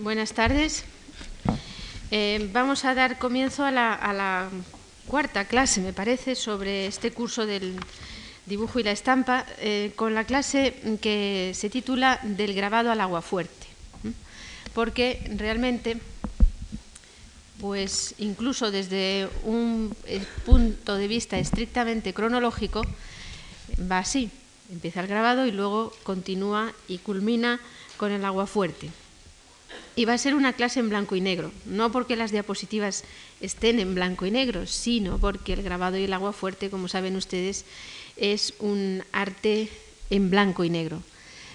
Buenas tardes. Eh, vamos a dar comienzo a la, cuarta clase, me parece, sobre este curso del dibujo y la estampa, eh, con la clase que se titula Del grabado al agua fuerte. Porque realmente, pues incluso desde un eh, punto de vista estrictamente cronológico, va así. Empieza el grabado y luego continúa y culmina con el agua fuerte. Y va a ser una clase en blanco y negro, no porque las diapositivas estén en blanco y negro, sino porque el grabado y el agua fuerte, como saben ustedes, es un arte en blanco y negro,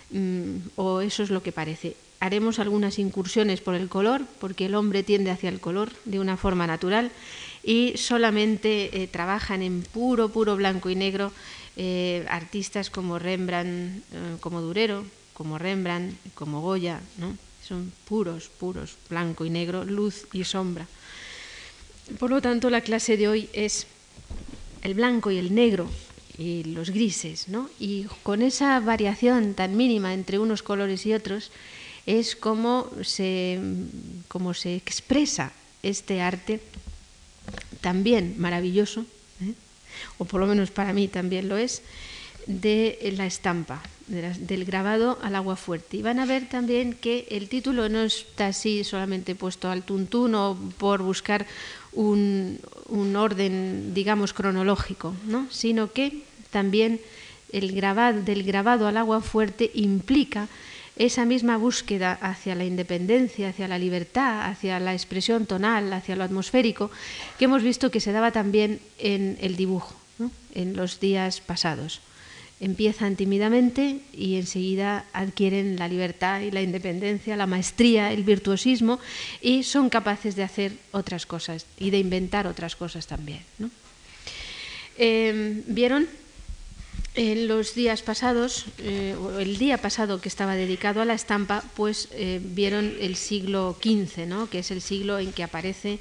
mm, o eso es lo que parece. Haremos algunas incursiones por el color, porque el hombre tiende hacia el color de una forma natural y solamente eh, trabajan en puro, puro blanco y negro eh, artistas como Rembrandt, eh, como Durero, como Rembrandt, como Goya, ¿no? Son puros, puros, blanco y negro, luz y sombra. Por lo tanto, la clase de hoy es el blanco y el negro y los grises, ¿no? Y con esa variación tan mínima entre unos colores y otros es como se, como se expresa este arte también maravilloso, ¿eh? o por lo menos para mí también lo es, de la estampa, del grabado al agua fuerte. Y van a ver también que el título no está así solamente puesto al tuntún o por buscar un, orden, digamos, cronológico, ¿no? sino que también el grabado, del grabado al agua fuerte implica esa misma búsqueda hacia la independencia, hacia la libertad, hacia la expresión tonal, hacia lo atmosférico, que hemos visto que se daba también en el dibujo, en los días pasados empiezan tímidamente y enseguida adquieren la libertad y la independencia, la maestría, el virtuosismo y son capaces de hacer otras cosas y de inventar otras cosas también. Em, ¿Vieron? En los días pasados, eh, el día pasado que estaba dedicado a la estampa, pues eh, vieron el siglo XV, ¿no? que es el siglo en que aparece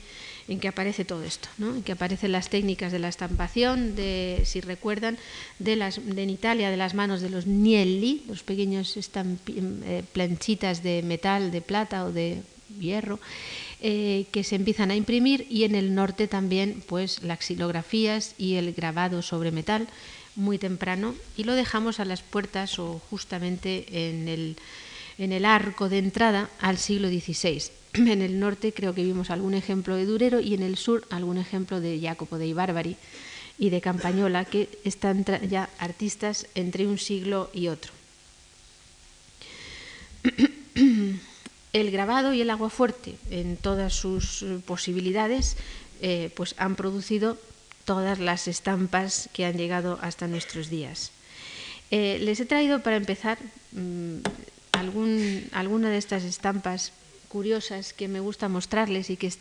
en que aparece todo esto, en que aparecen las técnicas de la estampación, de, si recuerdan, de, las, en Italia de las manos de los nielli, los pequeños eh, planchitas de metal, de plata o de hierro, eh, que se empiezan a imprimir y en el norte también pues las xilografías y el grabado sobre metal muy temprano y lo dejamos a las puertas o justamente en el, en el arco de entrada al siglo XVI en el norte creo que vimos algún ejemplo de Durero y en el sur algún ejemplo de Jacopo dei Barbari y de Campañola, que están ya artistas entre un siglo y otro. El grabado y el agua fuerte, en todas sus posibilidades, eh, pues han producido todas las estampas que han llegado hasta nuestros días. Eh, les he traído para empezar mm, alguna de estas estampas curiosas que me gusta mostrarles y que,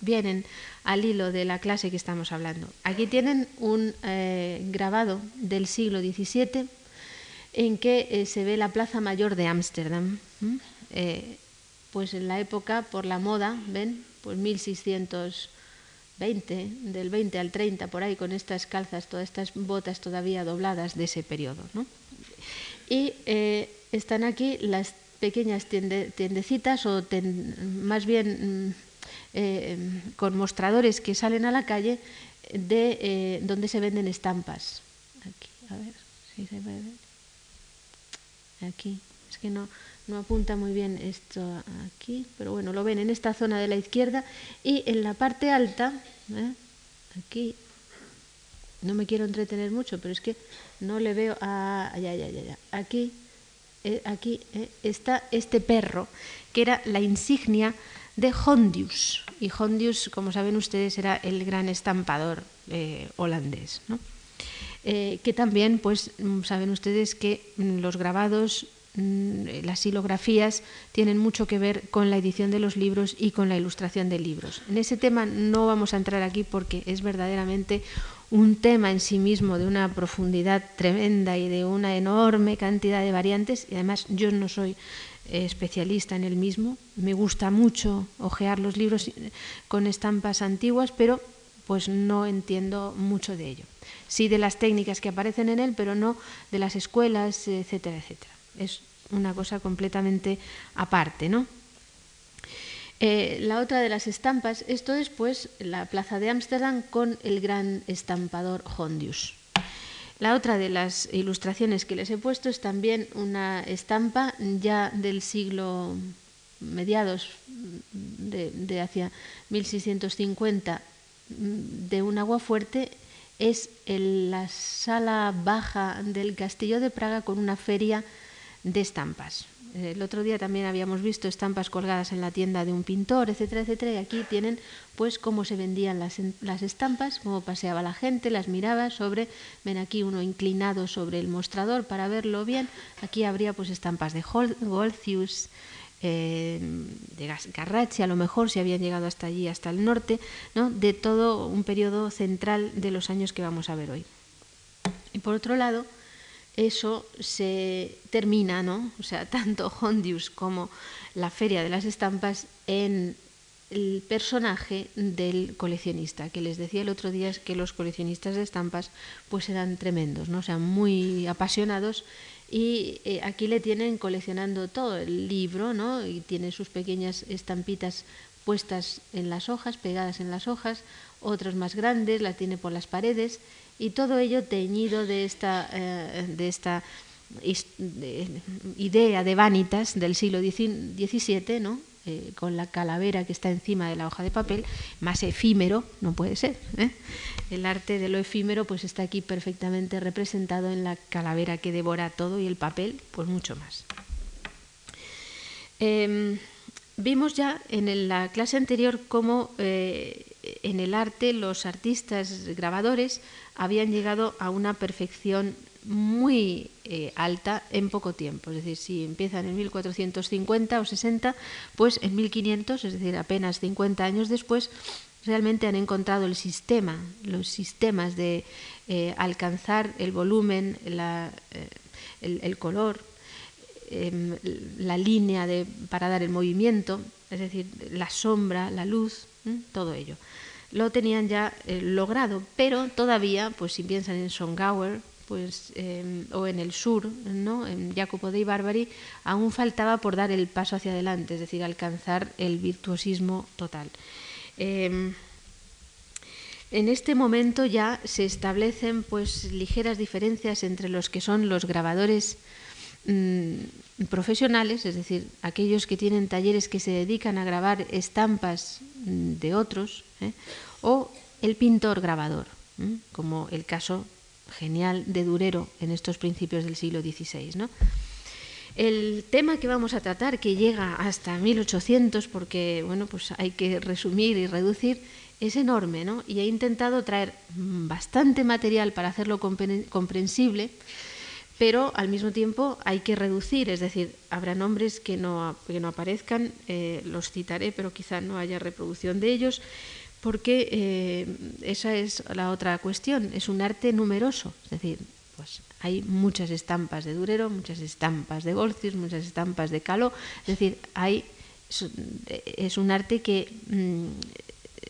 vienen al hilo de la clase que estamos hablando. Aquí tienen un eh, grabado del siglo XVII en que eh, se ve la Plaza Mayor de Ámsterdam. Eh, pues en la época, por la moda, ¿ven? Pues 1620, del 20 al 30, por ahí, con estas calzas, todas estas botas todavía dobladas de ese periodo. Y están aquí las pequeñas tiendecitas o más bien mm, eh, con mostradores que salen a la calle de eh, donde se venden estampas. Aquí, a ver si se ve. Aquí, es que no, no apunta muy bien esto aquí, pero bueno, lo ven en esta zona de la izquierda y en la parte alta, ¿eh? aquí, no me quiero entretener mucho, pero es que no le veo a... Aquí eh, aquí eh, está este perro, que era la insignia de Hondius. Y Hondius, como saben ustedes, era el gran estampador eh, holandés. que también, pues, mm, saben ustedes que mm, los grabados, mm, las silografías, tienen mucho que ver con la edición de los libros y con la ilustración de libros. En ese tema no vamos a entrar aquí porque es verdaderamente un tema en sí mismo de una profundidad tremenda y de una enorme cantidad de variantes, y además yo no soy eh, especialista en el mismo, me gusta mucho ojear los libros con estampas antiguas, pero pues no entiendo mucho de ello. Sí de las técnicas que aparecen en él, pero no de las escuelas, etcétera, etcétera. Es una cosa completamente aparte, ¿no? Eh, la otra de las estampas, esto es pues la plaza de Ámsterdam con el gran estampador Hondius. La otra de las ilustraciones que les he puesto es también una estampa ya del siglo mediados de, de hacia 1650 de un agua fuerte es en la sala baja del Castillo de Praga con una feria de estampas. El otro día también habíamos visto estampas colgadas en la tienda de un pintor, etcétera, etcétera, y aquí tienen pues cómo se vendían las, las estampas, cómo paseaba la gente, las miraba sobre, ven aquí uno inclinado sobre el mostrador para verlo bien, aquí habría pues estampas de Goltzius, eh, de Garrachi, a lo mejor si habían llegado hasta allí, hasta el norte, ¿no? de todo un periodo central de los años que vamos a ver hoy. Y por otro lado, eso se termina, ¿no? O sea, tanto Hondius como la Feria de las Estampas en el personaje del coleccionista, que les decía el otro día es que los coleccionistas de estampas pues eran tremendos, ¿no? O sea, muy apasionados y eh, aquí le tienen coleccionando todo el libro, ¿no? Y tiene sus pequeñas estampitas puestas en las hojas, pegadas en las hojas, otras más grandes, la tiene por las paredes y todo ello teñido de esta, eh, de esta idea de vanitas del siglo XVII, ¿no? Eh, con la calavera que está encima de la hoja de papel, más efímero, no puede ser. ¿eh? El arte de lo efímero pues está aquí perfectamente representado en la calavera que devora todo y el papel, pues mucho más. Em, vimos ya en la clase anterior cómo en el arte los artistas grabadores habían llegado a una perfección muy eh, alta en poco tiempo. Es decir, si empiezan en 1450 o 60, pues en 1500, es decir, apenas 50 años después, realmente han encontrado el sistema, los sistemas de eh, alcanzar el volumen, eh, el, color, em, la línea de, para dar el movimiento, es decir, la sombra, la luz, todo ello lo tenían ya eh, logrado, pero todavía, pues si piensan en Songauer, pues, em, o en el sur, ¿no? en Jacopo dei Barbari, aún faltaba por dar el paso hacia adelante, es decir, alcanzar el virtuosismo total. Em, en este momento ya se establecen pues ligeras diferencias entre los que son los grabadores mm, profesionales, es decir, aquellos que tienen talleres que se dedican a grabar estampas mm, de otros, ¿eh? o el pintor grabador, como el caso genial de Durero en estos principios del siglo XVI. El tema que vamos a tratar, que llega hasta 1800, porque bueno, pues hay que resumir y reducir, es enorme, ¿no? Y he intentado traer bastante material para hacerlo comprensible, pero al mismo tiempo hay que reducir, es decir, habrá nombres que no, que no aparezcan, eh, los citaré, pero quizá no haya reproducción de ellos, porque eh, esa es la otra cuestión, es un arte numeroso, es decir, pues hay muchas estampas de Durero, muchas estampas de Golcius, muchas estampas de Caló, es decir, hay, es un arte que mm,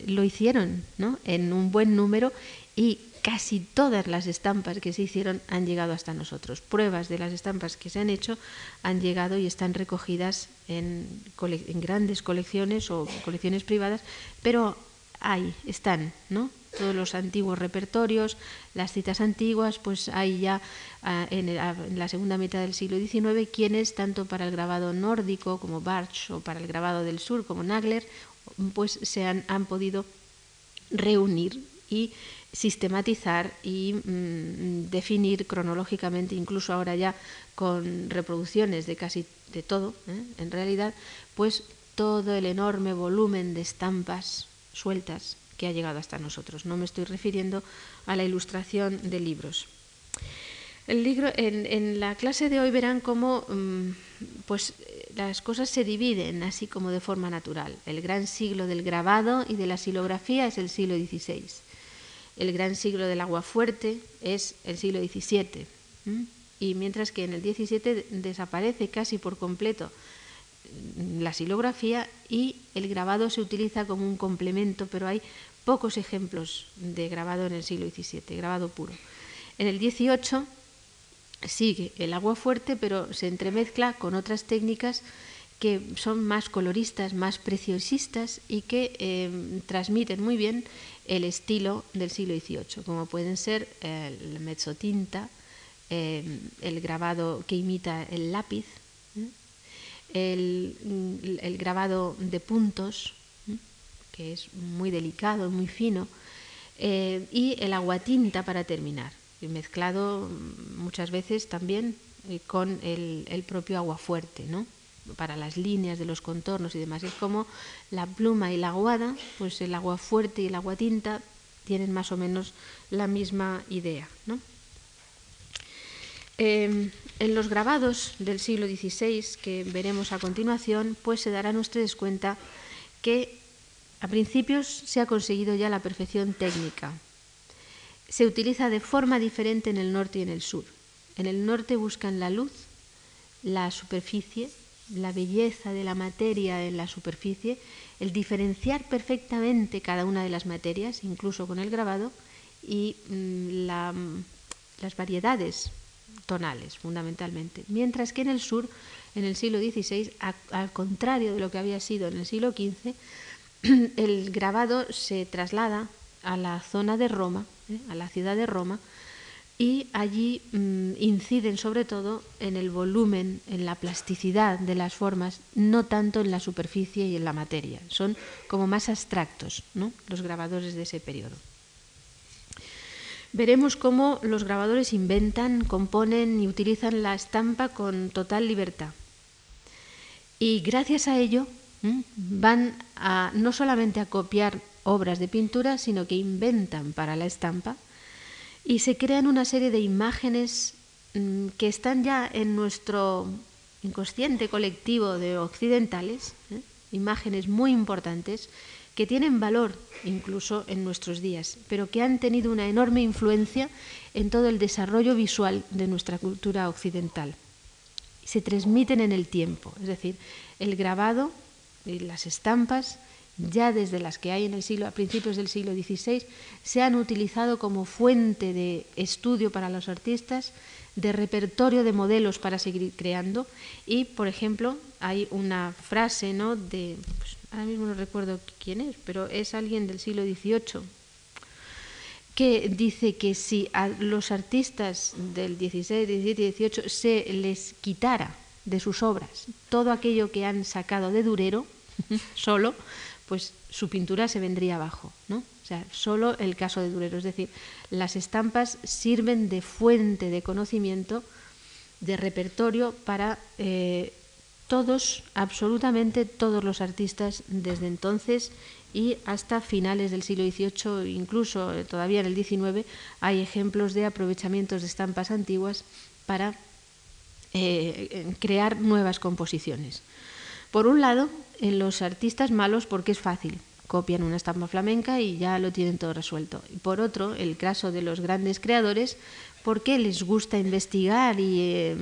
lo hicieron ¿no? en un buen número y casi todas las estampas que se hicieron han llegado hasta nosotros. Pruebas de las estampas que se han hecho han llegado y están recogidas en, en grandes colecciones o colecciones privadas, pero ahí están, ¿no? Todos los antiguos repertorios, las citas antiguas, pues hay ya ah, en, la segunda mitad del siglo XIX quienes, tanto para el grabado nórdico como Bartsch o para el grabado del sur como Nagler, pues se han, podido reunir y sistematizar y mm, definir cronológicamente, incluso ahora ya con reproducciones de casi de todo, ¿eh? en realidad, pues todo el enorme volumen de estampas sueltas que ha llegado hasta nosotros. No me estoy refiriendo a la ilustración de libros. El libro, en, la clase de hoy verán cómo mm, pues, las cosas se dividen así como de forma natural. El gran siglo del grabado y de la silografía es el siglo XVI. El gran siglo del agua fuerte es el siglo XVII. Y mientras que en el XVII desaparece casi por completo la silografía y el grabado se utiliza como un complemento, pero hay pocos ejemplos de grabado en el siglo XVII, grabado puro. En el XVIII sigue el agua fuerte, pero se entremezcla con otras técnicas que son más coloristas, más preciosistas y que em, transmiten muy bien el estilo del siglo XVIII, como pueden ser el mezzotinta, em, el grabado que imita el lápiz, el, grabado de puntos, que es muy delicado, muy fino, eh, y el aguatinta para terminar, mezclado muchas veces también eh, con el, el propio aguafuerte, ¿no? Para las líneas de los contornos y demás. Es como la pluma y la aguada, pues el agua fuerte y el agua tinta tienen más o menos la misma idea. Em, en los grabados del siglo XVI que veremos a continuación, pues se darán ustedes cuenta que a principios se ha conseguido ya la perfección técnica. Se utiliza de forma diferente en el norte y en el sur. En el norte buscan la luz, la superficie, la belleza de la materia en la superficie, el diferenciar perfectamente cada una de las materias, incluso con el grabado, y mm, las variedades tonales, fundamentalmente. Mientras que en el sur, en el siglo XVI, al contrario de lo que había sido en el siglo XV, el grabado se traslada a la zona de Roma, ¿eh? a la ciudad de Roma, y allí mm, inciden sobre todo en el volumen, en la plasticidad de las formas, no tanto en la superficie y en la materia. Son como más abstractos los grabadores de ese periodo. Veremos cómo los grabadores inventan, componen y utilizan la estampa con total libertad. Y gracias a ello van a, no solamente a copiar obras de pintura, sino que inventan para la estampa y se crean una serie de imágenes mm, que están ya en nuestro inconsciente colectivo de occidentales, ¿eh? imágenes muy importantes que tienen valor incluso en nuestros días, pero que han tenido una enorme influencia en todo el desarrollo visual de nuestra cultura occidental. Se transmiten en el tiempo, es decir, el grabado y las estampas ya desde las que hay en el siglo, a principios del siglo XVI, se han utilizado como fuente de estudio para los artistas, de repertorio de modelos para seguir creando. Y, por ejemplo, hay una frase, ¿no? De, pues, ahora mismo no recuerdo quién es, pero es alguien del siglo XVIII, que dice que si a los artistas del XVI, XVII XVIII se les quitara de sus obras todo aquello que han sacado de Durero, solo, pues su pintura se vendría abajo, ¿no? O sea, solo el caso de Durero, es decir, las estampas sirven de fuente de conocimiento, de repertorio para eh, todos, absolutamente todos los artistas desde entonces y hasta finales del siglo XVIII, incluso eh, todavía en el XIX, hay ejemplos de aprovechamientos de estampas antiguas para eh, crear nuevas composiciones. Por un lado, en los artistas malos porque es fácil, copian una estampa flamenca y ya lo tienen todo resuelto. Y por otro, el caso de los grandes creadores porque les gusta investigar y eh,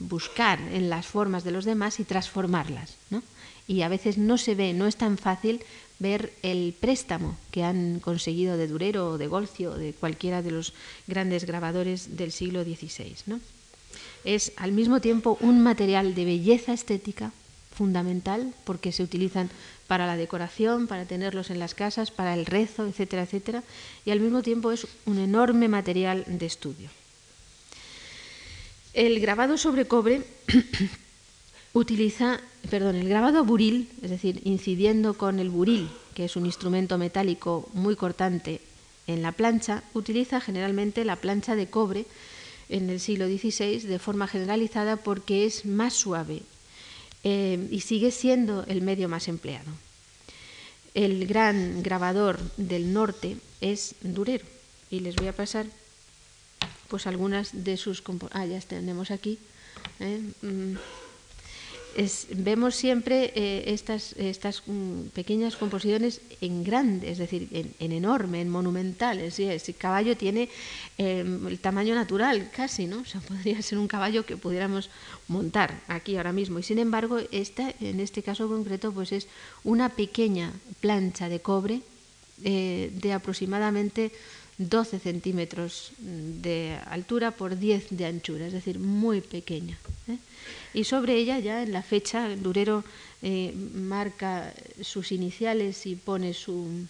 buscar en las formas de los demás y transformarlas. Y a veces no se ve, no es tan fácil ver el préstamo que han conseguido de Durero o de Golcio o de cualquiera de los grandes grabadores del siglo XVI. Es al mismo tiempo un material de belleza estética, fundamental porque se utilizan para la decoración, para tenerlos en las casas, para el rezo, etcétera, etcétera, y al mismo tiempo es un enorme material de estudio. El grabado sobre cobre utiliza, perdón, el grabado buril, es decir, incidiendo con el buril, que es un instrumento metálico muy cortante en la plancha, utiliza generalmente la plancha de cobre en el siglo XVI de forma generalizada porque es más suave, eh, y sigue siendo el medio más empleado. El gran grabador del norte es Durero y les voy a pasar pues algunas de sus ah ya tenemos aquí ¿eh? Mm, vemos siempre eh, estas, estas mm, pequeñas composiciones en grande, es decir, en, enorme, en monumental. ese caballo tiene em, el tamaño natural casi, ¿no? O sea, podría ser un caballo que pudiéramos montar aquí ahora mismo. Y sin embargo, esta, en este caso concreto, pues es una pequeña plancha de cobre eh, de aproximadamente 12 centímetros de altura por 10 de anchura, es decir, muy pequeña. ¿eh? Y sobre ella ya en la fecha, durero eh, marca sus iniciales y pone su,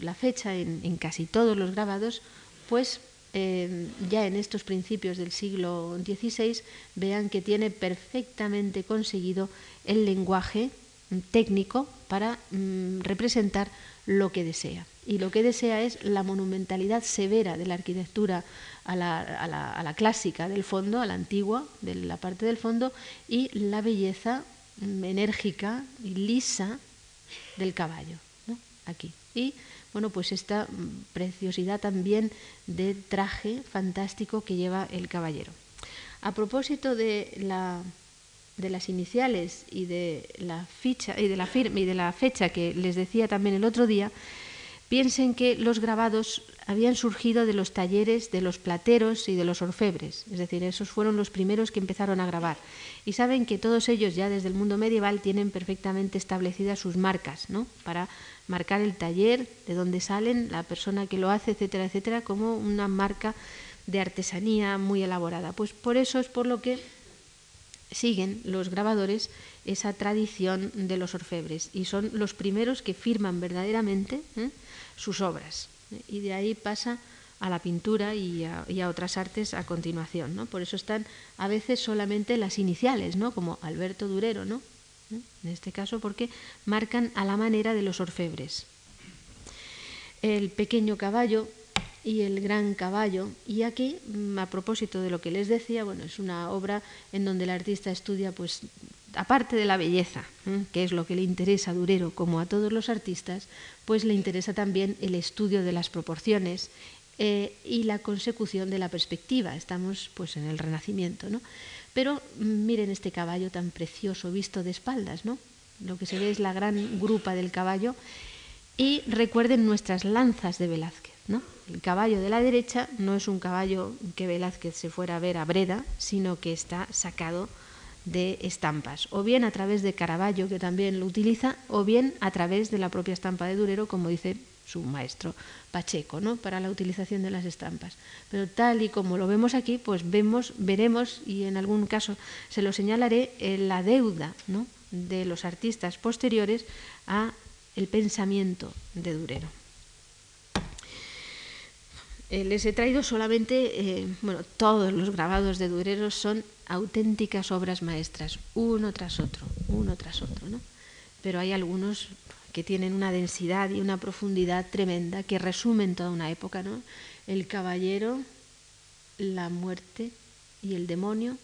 la fecha en, casi todos los grabados, pues eh, ya en estos principios del siglo XVI vean que tiene perfectamente conseguido el lenguaje técnico para mm, representar lo que desea. Y lo que desea es la monumentalidad severa de la arquitectura a la, clásica del fondo, a la antigua, de la parte del fondo, y la belleza mm, enérgica y lisa del caballo, aquí. Y bueno, pues esta mm, preciosidad también de traje fantástico que lleva el caballero. A propósito de la de las iniciales y de la ficha y de la firma y de la fecha que les decía también el otro día, piensen que los grabados habían surgido de los talleres de los plateros y de los orfebres, es decir, esos fueron los primeros que empezaron a grabar. Y saben que todos ellos ya desde el mundo medieval tienen perfectamente establecidas sus marcas, ¿no? Para marcar el taller, de dónde salen, la persona que lo hace, etcétera, etcétera, como una marca de artesanía muy elaborada. Pues por eso es por lo que siguen los grabadores esa tradición de los orfebres y son los primeros que firman verdaderamente ¿eh? sus obras. Y de ahí pasa a la pintura y a, otras artes a continuación. ¿no? Por eso están a veces solamente las iniciales, ¿no? como Alberto Durero, ¿no? ¿Eh? en este caso porque marcan a la manera de los orfebres. El pequeño caballo y el gran caballo. Y aquí, mm, a propósito de lo que les decía, bueno, es una obra en donde el artista estudia, pues, aparte de la belleza, que es lo que le interesa a Durero, como a todos los artistas, pues le interesa también el estudio de las proporciones eh, y la consecución de la perspectiva. Estamos, pues, en el Renacimiento, ¿no? Pero mm, miren este caballo tan precioso visto de espaldas, ¿no? Lo que se ve es la gran grupa del caballo y recuerden nuestras lanzas de Velázquez. El caballo de la derecha no es un caballo que Velázquez se fuera a ver a Breda, sino que está sacado de estampas, o bien a través de Caravaggio, que también lo utiliza, o bien a través de la propia estampa de Durero, como dice su maestro Pacheco, ¿no? para la utilización de las estampas. Pero tal y como lo vemos aquí, pues vemos, veremos, y en algún caso se lo señalaré, la deuda de los artistas posteriores a el pensamiento de Durero. Eh, les he traído solamente, eh, bueno, todos los grabados de Durero son auténticas obras maestras, uno tras otro, uno tras otro, ¿no? Pero hay algunos que tienen una densidad y una profundidad tremenda que resumen toda una época, ¿no? El caballero, la muerte y el demonio,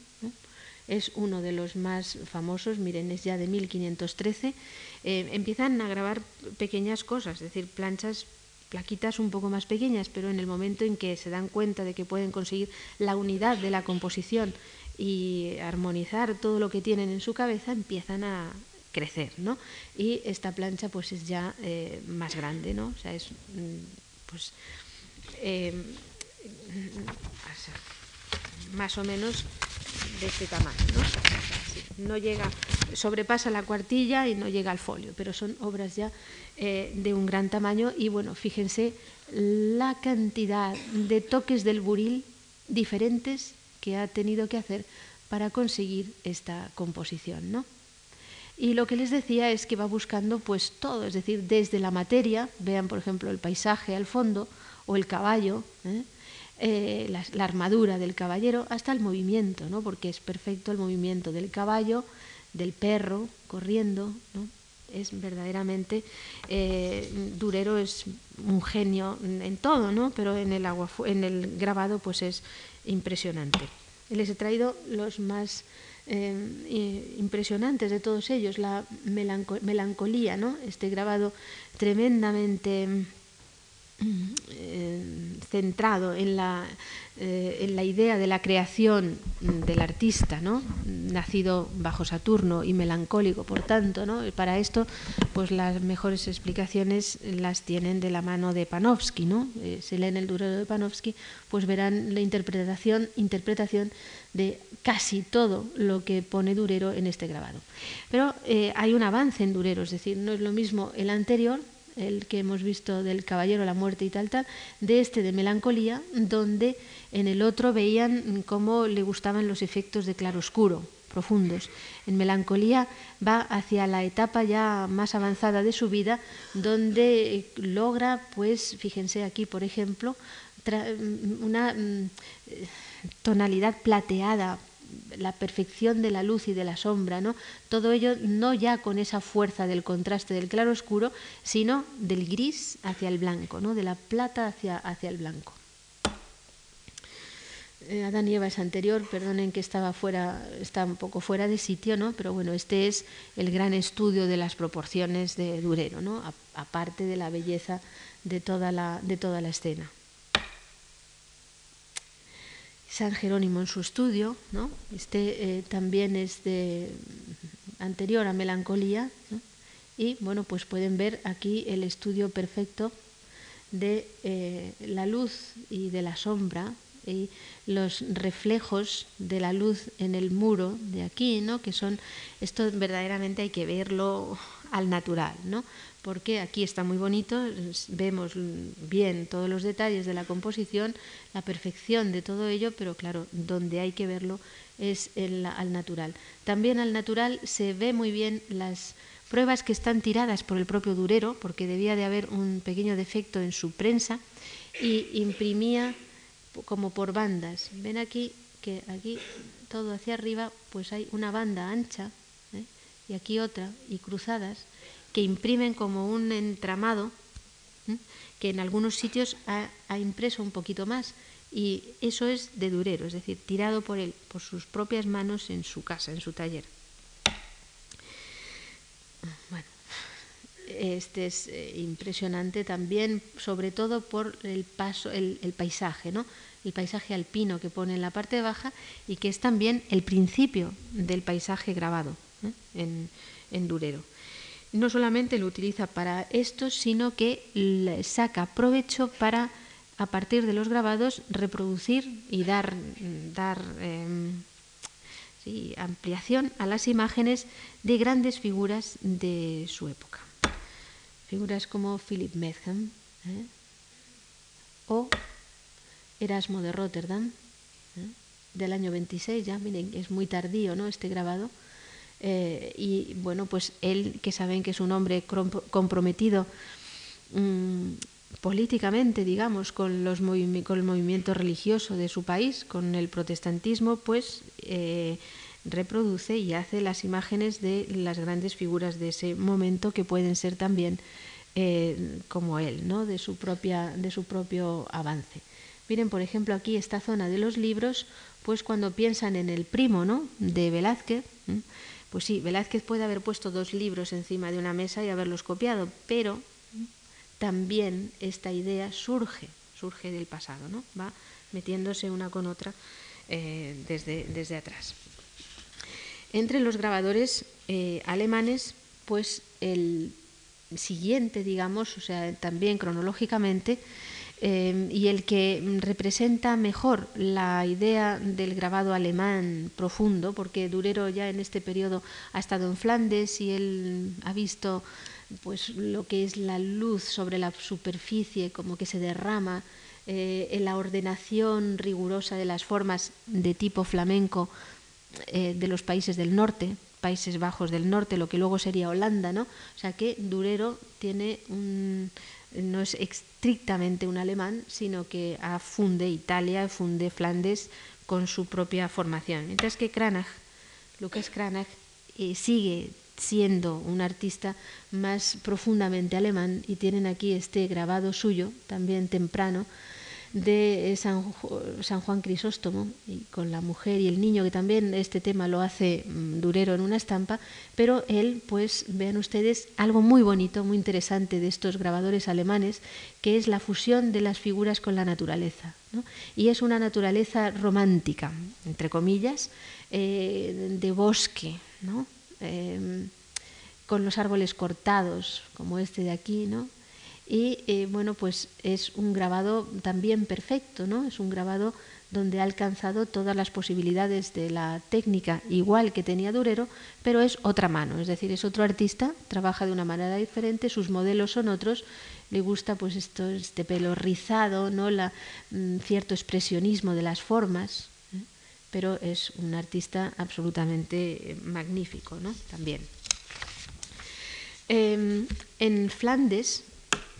es uno de los más famosos, miren, es ya de 1513, eh, empiezan a grabar pequeñas cosas, es decir, planchas plaquitas un poco más pequeñas, pero en el momento en que se dan cuenta de que pueden conseguir la unidad de la composición y armonizar todo lo que tienen en su cabeza, empiezan a crecer, ¿no? Y esta plancha pues es ya eh, más grande, ¿no? O sea, es mm, pues eh, más o menos de este tamaño, ¿no? no llega, sobrepasa la cuartilla y no llega al folio, pero son obras ya eh, de un gran tamaño y bueno, fíjense la cantidad de toques del buril diferentes que ha tenido que hacer para conseguir esta composición, ¿no? Y lo que les decía es que va buscando pues todo, es decir, desde la materia, vean por ejemplo el paisaje al fondo o el caballo, ¿eh? Eh, la, armadura del caballero, hasta el movimiento, ¿no? porque es perfecto el movimiento del caballo, del perro corriendo, ¿no? es verdaderamente eh, Durero es un genio en todo, ¿no? Pero en el agua, en el grabado, pues es impresionante. Les he traído los más eh, impresionantes de todos ellos, la melancolía, ¿no? Este grabado tremendamente eh, centrado en la, eh, en la, idea de la creación del artista, ¿no? nacido bajo Saturno y melancólico, por tanto, ¿no? para esto, pues las mejores explicaciones las tienen de la mano de Panofsky, ¿no? Eh, si leen el Durero de Panofsky, pues verán la interpretación, interpretación de casi todo lo que pone Durero en este grabado. Pero hay un avance en Durero, es decir, no es lo mismo el anterior el que hemos visto del Caballero, la muerte y tal, tal, de este de melancolía, donde en el otro veían cómo le gustaban los efectos de claroscuro profundos. En melancolía va hacia la etapa ya más avanzada de su vida, donde logra, pues, fíjense aquí, por ejemplo, una mm, tonalidad plateada, la perfección de la luz y de la sombra, ¿no? Todo ello no ya con esa fuerza del contraste del claro oscuro, sino del gris hacia el blanco, ¿no? De la plata hacia, hacia el blanco. Eh, Adán y Eva es anterior, perdonen que estaba fuera, está un poco fuera de sitio, ¿no? Pero bueno, este es el gran estudio de las proporciones de Durero, ¿no? aparte de la belleza de toda la, de toda la escena. San Jerónimo en su estudio, ¿no? este eh, también es de anterior a Melancolía, y bueno, pues pueden ver aquí el estudio perfecto de eh, la luz y de la sombra y los reflejos de la luz en el muro de aquí, ¿no? que son, esto verdaderamente hay que verlo al natural, ¿no? porque aquí está muy bonito, vemos bien todos los detalles de la composición, la perfección de todo ello, pero claro, donde hay que verlo es al natural. También al natural se ve muy bien las pruebas que están tiradas por el propio Durero, porque debía de haber un pequeño defecto en su prensa, y imprimía como por bandas. Ven aquí que aquí todo hacia arriba pues hay una banda ancha. Y aquí otra y cruzadas que imprimen como un entramado que en algunos sitios ha, impreso un poquito más y eso es de Durero, es decir, tirado por él, por sus propias manos en su casa, en su taller. Bueno, este es eh, impresionante también, sobre todo por el paso, el, paisaje, ¿no? El paisaje alpino que pone en la parte baja y que es también el principio del paisaje grabado ¿eh? en, Durero no solamente lo utiliza para esto, sino que saca provecho para, a partir de los grabados, reproducir y dar, dar em, ampliación a las imágenes de grandes figuras de su época. Figuras como Philip Metham ¿eh? o Erasmo de Rotterdam, ¿eh? del año 26, ya miren, es muy tardío ¿no? este grabado eh, y bueno, pues él, que saben que es un hombre comprometido mm, políticamente, digamos, con, los con el movimiento religioso de su país, con el protestantismo, pues eh, reproduce y hace las imágenes de las grandes figuras de ese momento que pueden ser también eh, como él, ¿no? de, su propia, de su propio avance. Miren, por ejemplo, aquí esta zona de los libros, pues cuando piensan en el primo ¿no? de Velázquez, pues sí, Velázquez puede haber puesto dos libros encima de una mesa y haberlos copiado, pero también esta idea surge, surge del pasado, ¿no? Va metiéndose una con otra eh, desde, desde atrás. Entre los grabadores eh, alemanes, pues el siguiente, digamos, o sea, también cronológicamente, Em, y el que representa mejor la idea del grabado alemán profundo, porque Durero ya en este periodo ha estado en Flandes y él ha visto pues lo que es la luz sobre la superficie, como que se derrama, eh, en la ordenación rigurosa de las formas de tipo flamenco eh, de los países del norte, Países Bajos del Norte, lo que luego sería Holanda, ¿no? O sea que Durero tiene un, no es estrictamente un alemán, sino que funde Italia, funde Flandes con su propia formación. Mientras que Cranach, Lucas Cranach, eh, sigue siendo un artista más profundamente alemán y tienen aquí este grabado suyo, también temprano, de San, Juan Crisóstomo, y con la mujer y el niño, que también este tema lo hace mm, Durero en una estampa, pero él, pues vean ustedes, algo muy bonito, muy interesante de estos grabadores alemanes, que es la fusión de las figuras con la naturaleza. Y es una naturaleza romántica, entre comillas, eh, de bosque, em, con los árboles cortados, como este de aquí, ¿no? Y eh, bueno, pues es un grabado también perfecto, ¿no? Es un grabado donde ha alcanzado todas las posibilidades de la técnica igual que tenía Durero, pero es otra mano, es decir, es otro artista, trabaja de una manera diferente, sus modelos son otros, le gusta pues esto, este pelo rizado, ¿no? La, mm, cierto expresionismo de las formas, ¿eh? pero es un artista absolutamente eh, magnífico, ¿no? También. Em, en Flandes,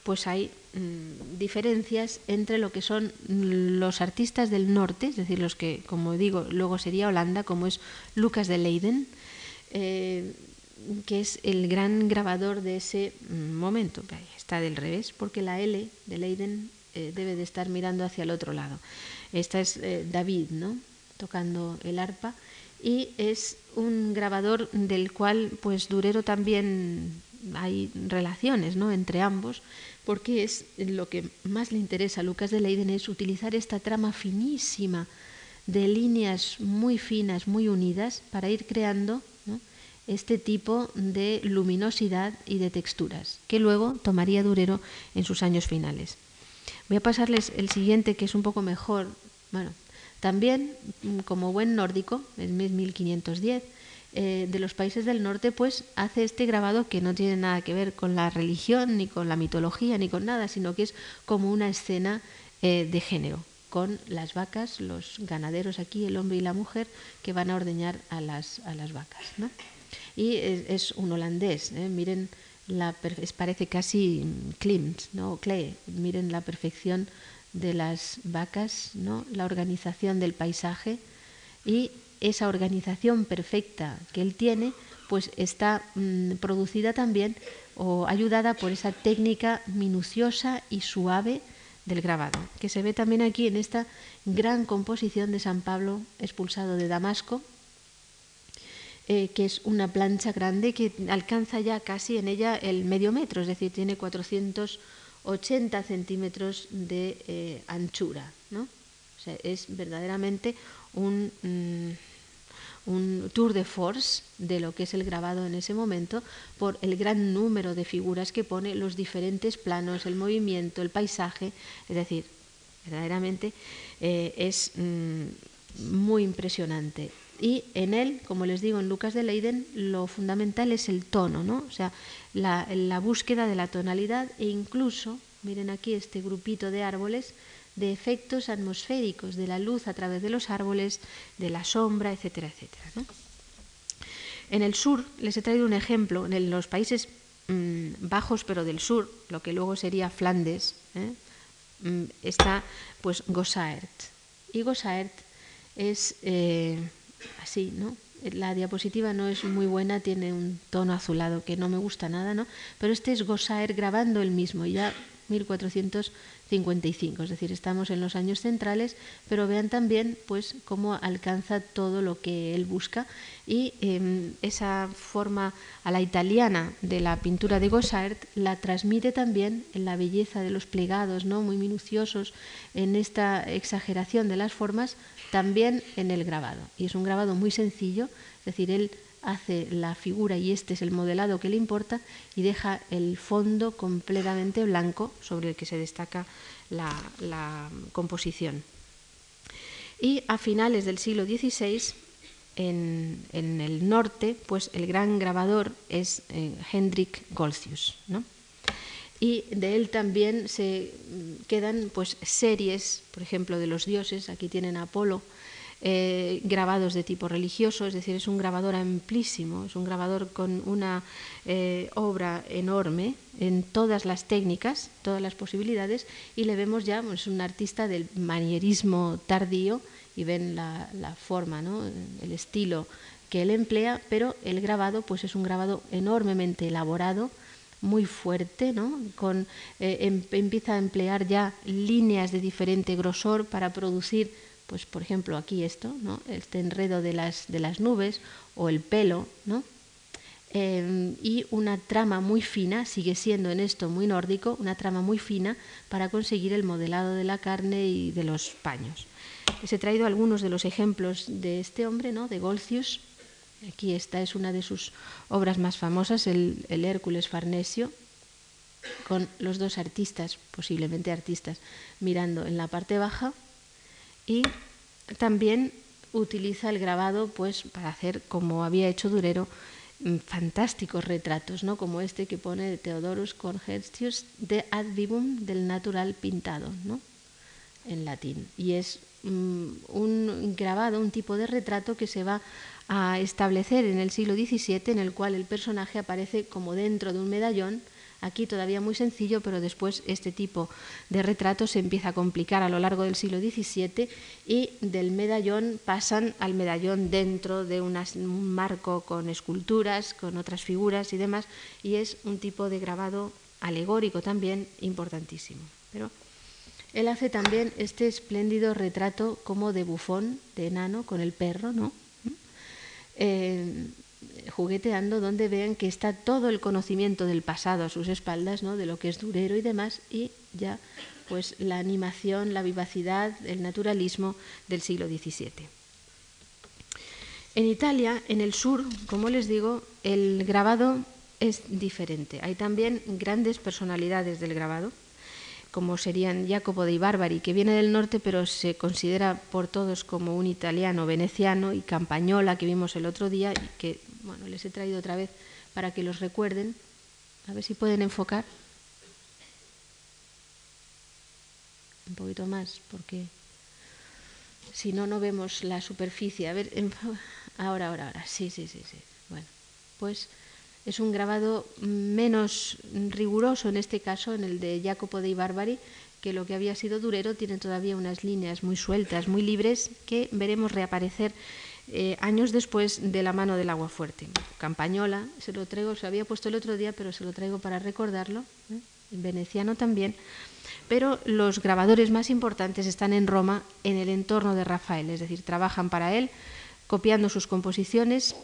pues hay mm, diferencias entre lo que son los artistas del norte, es decir, los que, como digo, luego sería Holanda, como es Lucas de Leiden, eh, que es el gran grabador de ese mm, momento. Está del revés, porque la L de Leiden eh, debe de estar mirando hacia el otro lado. Esta es eh, David, ¿no? tocando el arpa, y es un grabador del cual pues Durero también hay relaciones ¿no? entre ambos, porque es lo que más le interesa a Lucas de Leiden es utilizar esta trama finísima de líneas muy finas, muy unidas, para ir creando este tipo de luminosidad y de texturas, que luego tomaría Durero en sus años finales. Voy a pasarles el siguiente, que es un poco mejor. Bueno, también, como buen nórdico, es 1510, eh, de los países del norte, pues hace este grabado que no tiene nada que ver con la religión, ni con la mitología, ni con nada, sino que es como una escena eh, de género, con las vacas, los ganaderos aquí, el hombre y la mujer, que van a ordeñar a las, a las vacas. ¿no? Y es, un holandés, ¿eh? miren, la, parece casi Klimt, ¿no? Klee, miren la perfección de las vacas, ¿no? la organización del paisaje y esa organización perfecta que él tiene, pues está mm, producida también o ayudada por esa técnica minuciosa y suave del grabado, que se ve también aquí en esta gran composición de San Pablo expulsado de Damasco, eh, que es una plancha grande que alcanza ya casi en ella el medio metro, es decir, tiene 480 centímetros de eh, anchura. ¿no? O sea, es verdaderamente un, mm, un tour de force de lo que es el grabado en ese momento por el gran número de figuras que pone, los diferentes planos, el movimiento, el paisaje, es decir, verdaderamente eh, es mm, muy impresionante. Y en él, como les digo, en Lucas de Leiden, lo fundamental es el tono, ¿no? o sea, la, la búsqueda de la tonalidad e incluso, miren aquí este grupito de árboles, de efectos atmosféricos de la luz a través de los árboles, de la sombra, etcétera, etcétera. En el sur les he traído un ejemplo, en los Países mm, Bajos pero del sur, lo que luego sería Flandes, ¿eh? mm, está pues Gossaert. Y Gossaert es eh, así, ¿no? La diapositiva no es muy buena, tiene un tono azulado que no me gusta nada, ¿no? Pero este es Gossaert grabando el mismo, ya 1400 55, es decir, estamos en los años centrales, pero vean también pues cómo alcanza todo lo que él busca y em, esa forma a la italiana de la pintura de Gossart la transmite también en la belleza de los plegados, ¿no? muy minuciosos, en esta exageración de las formas, también en el grabado. Y es un grabado muy sencillo, es decir, él hace la figura y este es el modelado que le importa y deja el fondo completamente blanco sobre el que se destaca la, composición. Y a finales del siglo XVI, en, el norte, pues el gran grabador es eh, Hendrik Goltzius. Y de él también se quedan pues, series, por ejemplo, de los dioses. Aquí tienen a Apolo, eh, grabados de tipo religioso, es decir, es un grabador amplísimo, es un grabador con una eh, obra enorme en todas las técnicas, todas las posibilidades, y le vemos ya, es pues, un artista del manierismo tardío, y ven la, forma, ¿no? el estilo que él emplea, pero el grabado pues es un grabado enormemente elaborado, muy fuerte, ¿no? Con, eh, em, empieza a emplear ya líneas de diferente grosor para producir pues por ejemplo aquí esto, ¿no? este enredo de las, de las nubes o el pelo, ¿no? Em, y una trama muy fina, sigue siendo en esto muy nórdico, una trama muy fina para conseguir el modelado de la carne y de los paños. Les he traído algunos de los ejemplos de este hombre, ¿no? de Golcius. Aquí esta es una de sus obras más famosas, el Hércules Farnesio. con los dos artistas, posiblemente artistas, mirando en la parte baja y también utiliza el grabado pues para hacer como había hecho Durero mm, fantásticos retratos, ¿no? como este que pone Theodorus Congertius de ad vivum del natural pintado, ¿no? en latín. Y es mm, un grabado, un tipo de retrato que se va a establecer en el siglo XVII, en el cual el personaje aparece como dentro de un medallón, aquí todavía muy sencillo, pero después este tipo de retrato se empieza a complicar a lo largo del siglo XVII y del medallón pasan al medallón dentro de un marco con esculturas, con otras figuras y demás, y es un tipo de grabado alegórico también importantísimo. Pero él hace también este espléndido retrato como de bufón, de enano, con el perro, ¿no? Eh, jugueteando donde vean que está todo el conocimiento del pasado a sus espaldas, ¿no? de lo que es durero y demás, y ya pues la animación, la vivacidad, el naturalismo del siglo XVII. En Italia, en el sur, como les digo, el grabado es diferente. Hay también grandes personalidades del grabado como serían Jacopo dei Barbari, que viene del norte pero se considera por todos como un italiano veneciano, y Campañola, que vimos el otro día, y que bueno, les he traído otra vez para que los recuerden. A ver si pueden enfocar. Un poquito más, porque si no, no vemos la superficie. A ver, ahora, ahora, ahora. Sí, sí, sí, sí. Bueno, pues es un grabado menos riguroso en este caso, en el de Jacopo dei Barbari, que lo que había sido durero tiene todavía unas líneas muy sueltas, muy libres, que veremos reaparecer eh, años después de la mano del agua fuerte. Campañola, se lo traigo, se había puesto el otro día, pero se lo traigo para recordarlo, ¿eh? en veneciano también. Pero los grabadores más importantes están en Roma, en el entorno de Rafael, es decir, trabajan para él, copiando sus composiciones,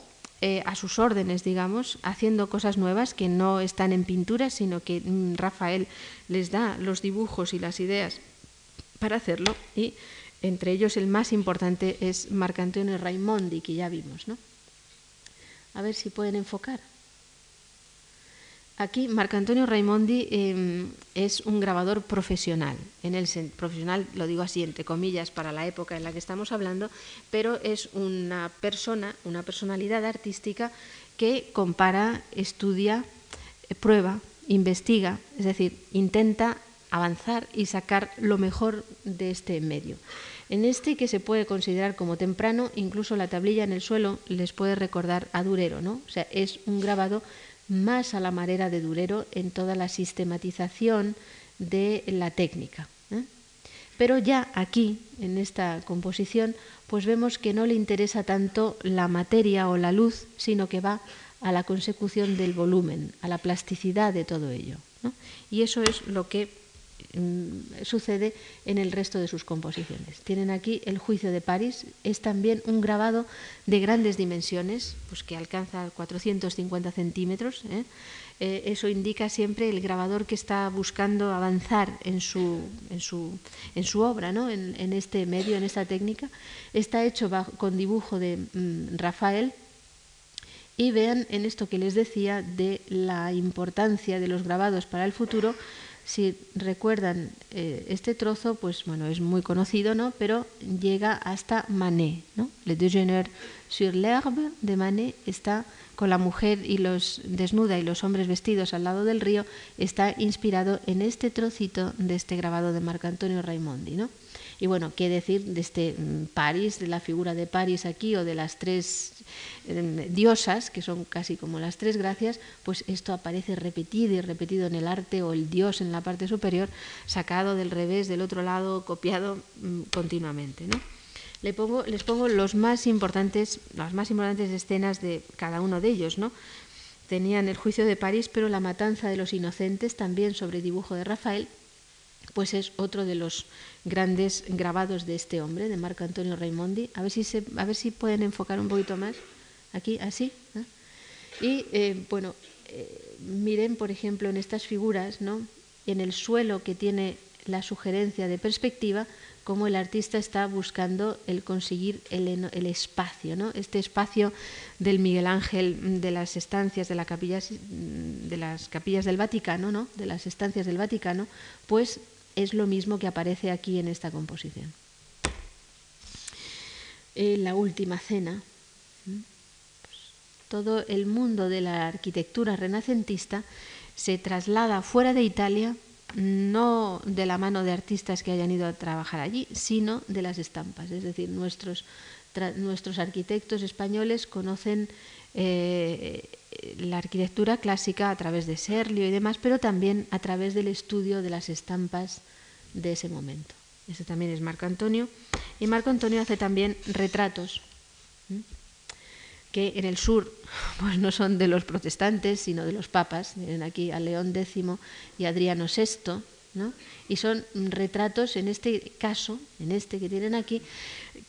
eh, a sus órdenes, digamos, haciendo cosas nuevas que no están en pintura, sino que mm, Rafael les da los dibujos y las ideas para hacerlo. Y entre ellos el más importante es Marcantonio Raimondi, que ya vimos. ¿no? A ver si pueden enfocar. Aquí Marcantonio Raimondi em, es un grabador profesional, en el profesional lo digo así entre comillas para la época en la que estamos hablando, pero es una persona, una personalidad artística que compara, estudia, eh, prueba, investiga, es decir, intenta avanzar y sacar lo mejor de este medio. En este que se puede considerar como temprano, incluso la tablilla en el suelo les puede recordar a Durero, ¿no? O sea, es un grabado más a la manera de Durero en toda la sistematización de la técnica. ¿eh? Pero ya aquí, en esta composición, pues vemos que no le interesa tanto la materia o la luz, sino que va a la consecución del volumen, a la plasticidad de todo ello. Y eso es lo que sucede en el resto de sus composiciones. Tienen aquí el juicio de París, es también un grabado de grandes dimensiones, pues que alcanza 450 centímetros. ¿eh? Eh, eso indica siempre el grabador que está buscando avanzar en su, en su, en su obra, ¿no? en, este medio, en esta técnica. Está hecho con dibujo de mm, Rafael, y vean en esto que les decía de la importancia de los grabados para el futuro, si recuerdan eh, este trozo, pues bueno, es muy conocido, ¿no? Pero llega hasta Manet, ¿no? Le déjeuner sur l'herbe de Manet está con la mujer y los desnuda y los hombres vestidos al lado del río, está inspirado en este trocito de este grabado de Marco Antonio Raimondi, ¿no? Y bueno, qué decir de este mm, París, de la figura de París aquí o de las tres em, diosas, que son casi como las tres gracias, pues esto aparece repetido y repetido en el arte o el dios en la parte superior, sacado del revés, del otro lado, copiado mm, continuamente. ¿no? Le les pongo los más importantes, las más importantes escenas de cada uno de ellos, ¿no? Tenían el juicio de París, pero la matanza de los inocentes, también sobre dibujo de Rafael, pues es otro de los grandes grabados de este hombre, de Marco Antonio Raimondi. A ver si, se, a ver si pueden enfocar un poquito más. Aquí, así. Y eh, bueno, eh, miren, por ejemplo, en estas figuras, ¿no? en el suelo que tiene la sugerencia de perspectiva como el artista está buscando el conseguir el, espacio, ¿no? este espacio del Miguel Ángel de las estancias de, la capilla, de las capillas del Vaticano, ¿no? de las estancias del Vaticano, pues es lo mismo que aparece aquí en esta composición. En la última cena, pues, todo el mundo de la arquitectura renacentista se traslada fuera de Italia no de la mano de artistas que hayan ido a trabajar allí, sino de las estampas. Es decir, nuestros, nuestros arquitectos españoles conocen eh, la arquitectura clásica a través de Serlio y demás, pero también a través del estudio de las estampas de ese momento. Ese también es Marco Antonio. Y Marco Antonio hace también retratos que en el sur pues no son de los protestantes, sino de los papas. Miren aquí a León X y Adriano VI, ¿no? y son retratos, en este caso, en este que tienen aquí,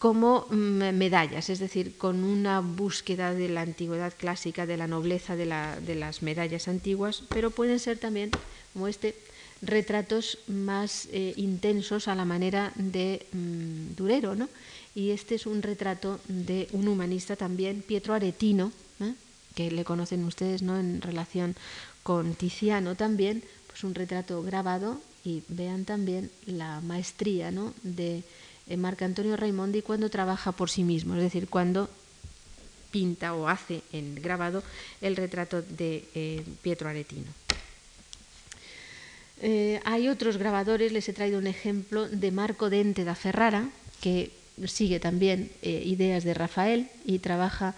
como mm, medallas, es decir, con una búsqueda de la antigüedad clásica, de la nobleza de, las medallas antiguas, pero pueden ser también, como este, retratos más eh, intensos a la manera de mm, Durero, ¿no? y este es un retrato de un humanista también, Pietro Aretino, ¿eh? que le conocen ustedes ¿no? en relación con Tiziano también, pues un retrato grabado y vean también la maestría ¿no? de eh, Marco Antonio Raimondi cuando trabaja por sí mismo, es decir, cuando pinta o hace en grabado el retrato de eh, Pietro Aretino. hay otros grabadores, les he traído un ejemplo de Marco Dente da Ferrara, que sigue también eh, ideas de Rafael y trabaja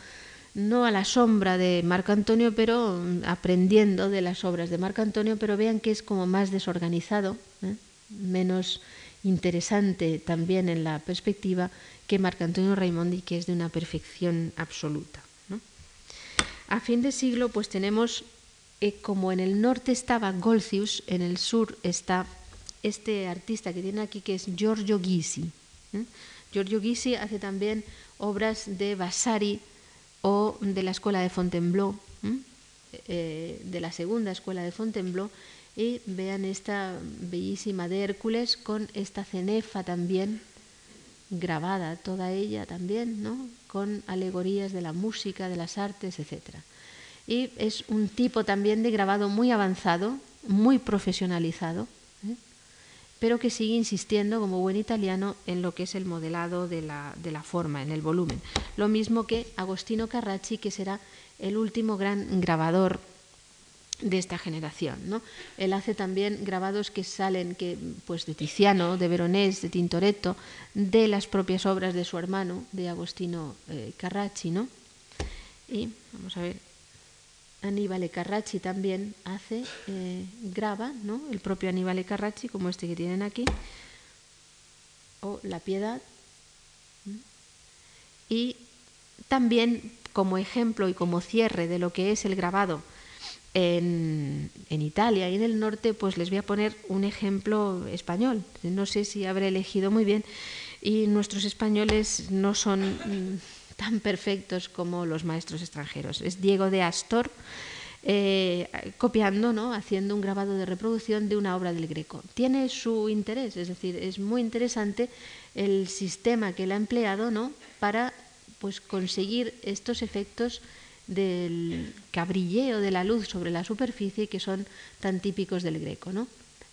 no a la sombra de Marco Antonio, pero mm, aprendiendo de las obras de Marco Antonio, pero vean que es como más desorganizado, ¿eh? menos interesante también en la perspectiva que Marco Antonio Raimondi, que es de una perfección absoluta. A fin de siglo, pues tenemos, eh, como en el norte estaba Golcius, en el sur está este artista que tiene aquí, que es Giorgio Ghisi. Giorgio Ghisi hace también obras de Vasari o de la escuela de Fontainebleau, eh, de la segunda escuela de Fontainebleau, y vean esta bellísima de Hércules con esta cenefa también grabada, toda ella también, ¿no? con alegorías de la música, de las artes, etc. Y es un tipo también de grabado muy avanzado, muy profesionalizado, pero que sigue insistiendo como buen italiano en lo que es el modelado de la, forma, en el volumen. Lo mismo que Agostino Carracci, que será el último gran grabador de esta generación. ¿no? Él hace también grabados que salen que, pues, de Tiziano, de Veronés, de Tintoretto, de las propias obras de su hermano, de Agostino eh, Carracci. ¿no? Y vamos a ver Aníbal Carracci también hace, eh, graba, ¿no? el propio Aníbal Carracci, como este que tienen aquí, o La Piedad. Y también como ejemplo y como cierre de lo que es el grabado en, Italia y en el norte, pues les voy a poner un ejemplo español. No sé si habré elegido muy bien y nuestros españoles no son mm, tan perfectos como los maestros extranjeros. Es Diego de Astor eh, copiando, ¿no? haciendo un grabado de reproducción de una obra del Greco. Tiene su interés, es decir, es muy interesante el sistema que él ha empleado ¿no? para pues, conseguir estos efectos del cabrilleo de la luz sobre la superficie que son tan típicos del Greco. ¿no?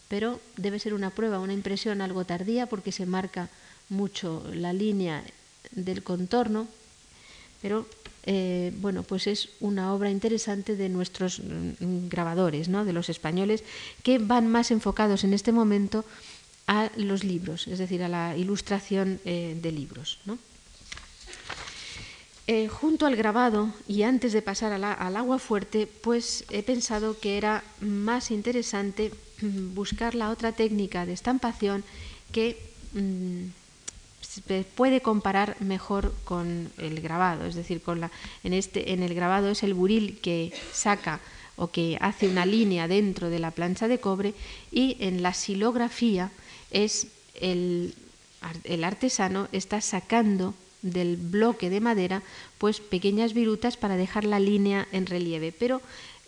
Pero debe ser una prueba, una impresión algo tardía porque se marca mucho la línea del contorno pero eh, bueno, pues es una obra interesante de nuestros mm, grabadores, ¿no? de los españoles, que van más enfocados en este momento a los libros, es decir, a la ilustración eh, de libros. Eh, junto al grabado y antes de pasar al agua fuerte, pues he pensado que era más interesante mm, buscar la otra técnica de estampación que mm, se puede comparar mejor con el grabado, es decir, con la, en, este, en el grabado es el buril que saca o que hace una línea dentro de la plancha de cobre y en la silografía es el, el artesano está sacando del bloque de madera pues pequeñas virutas para dejar la línea en relieve, pero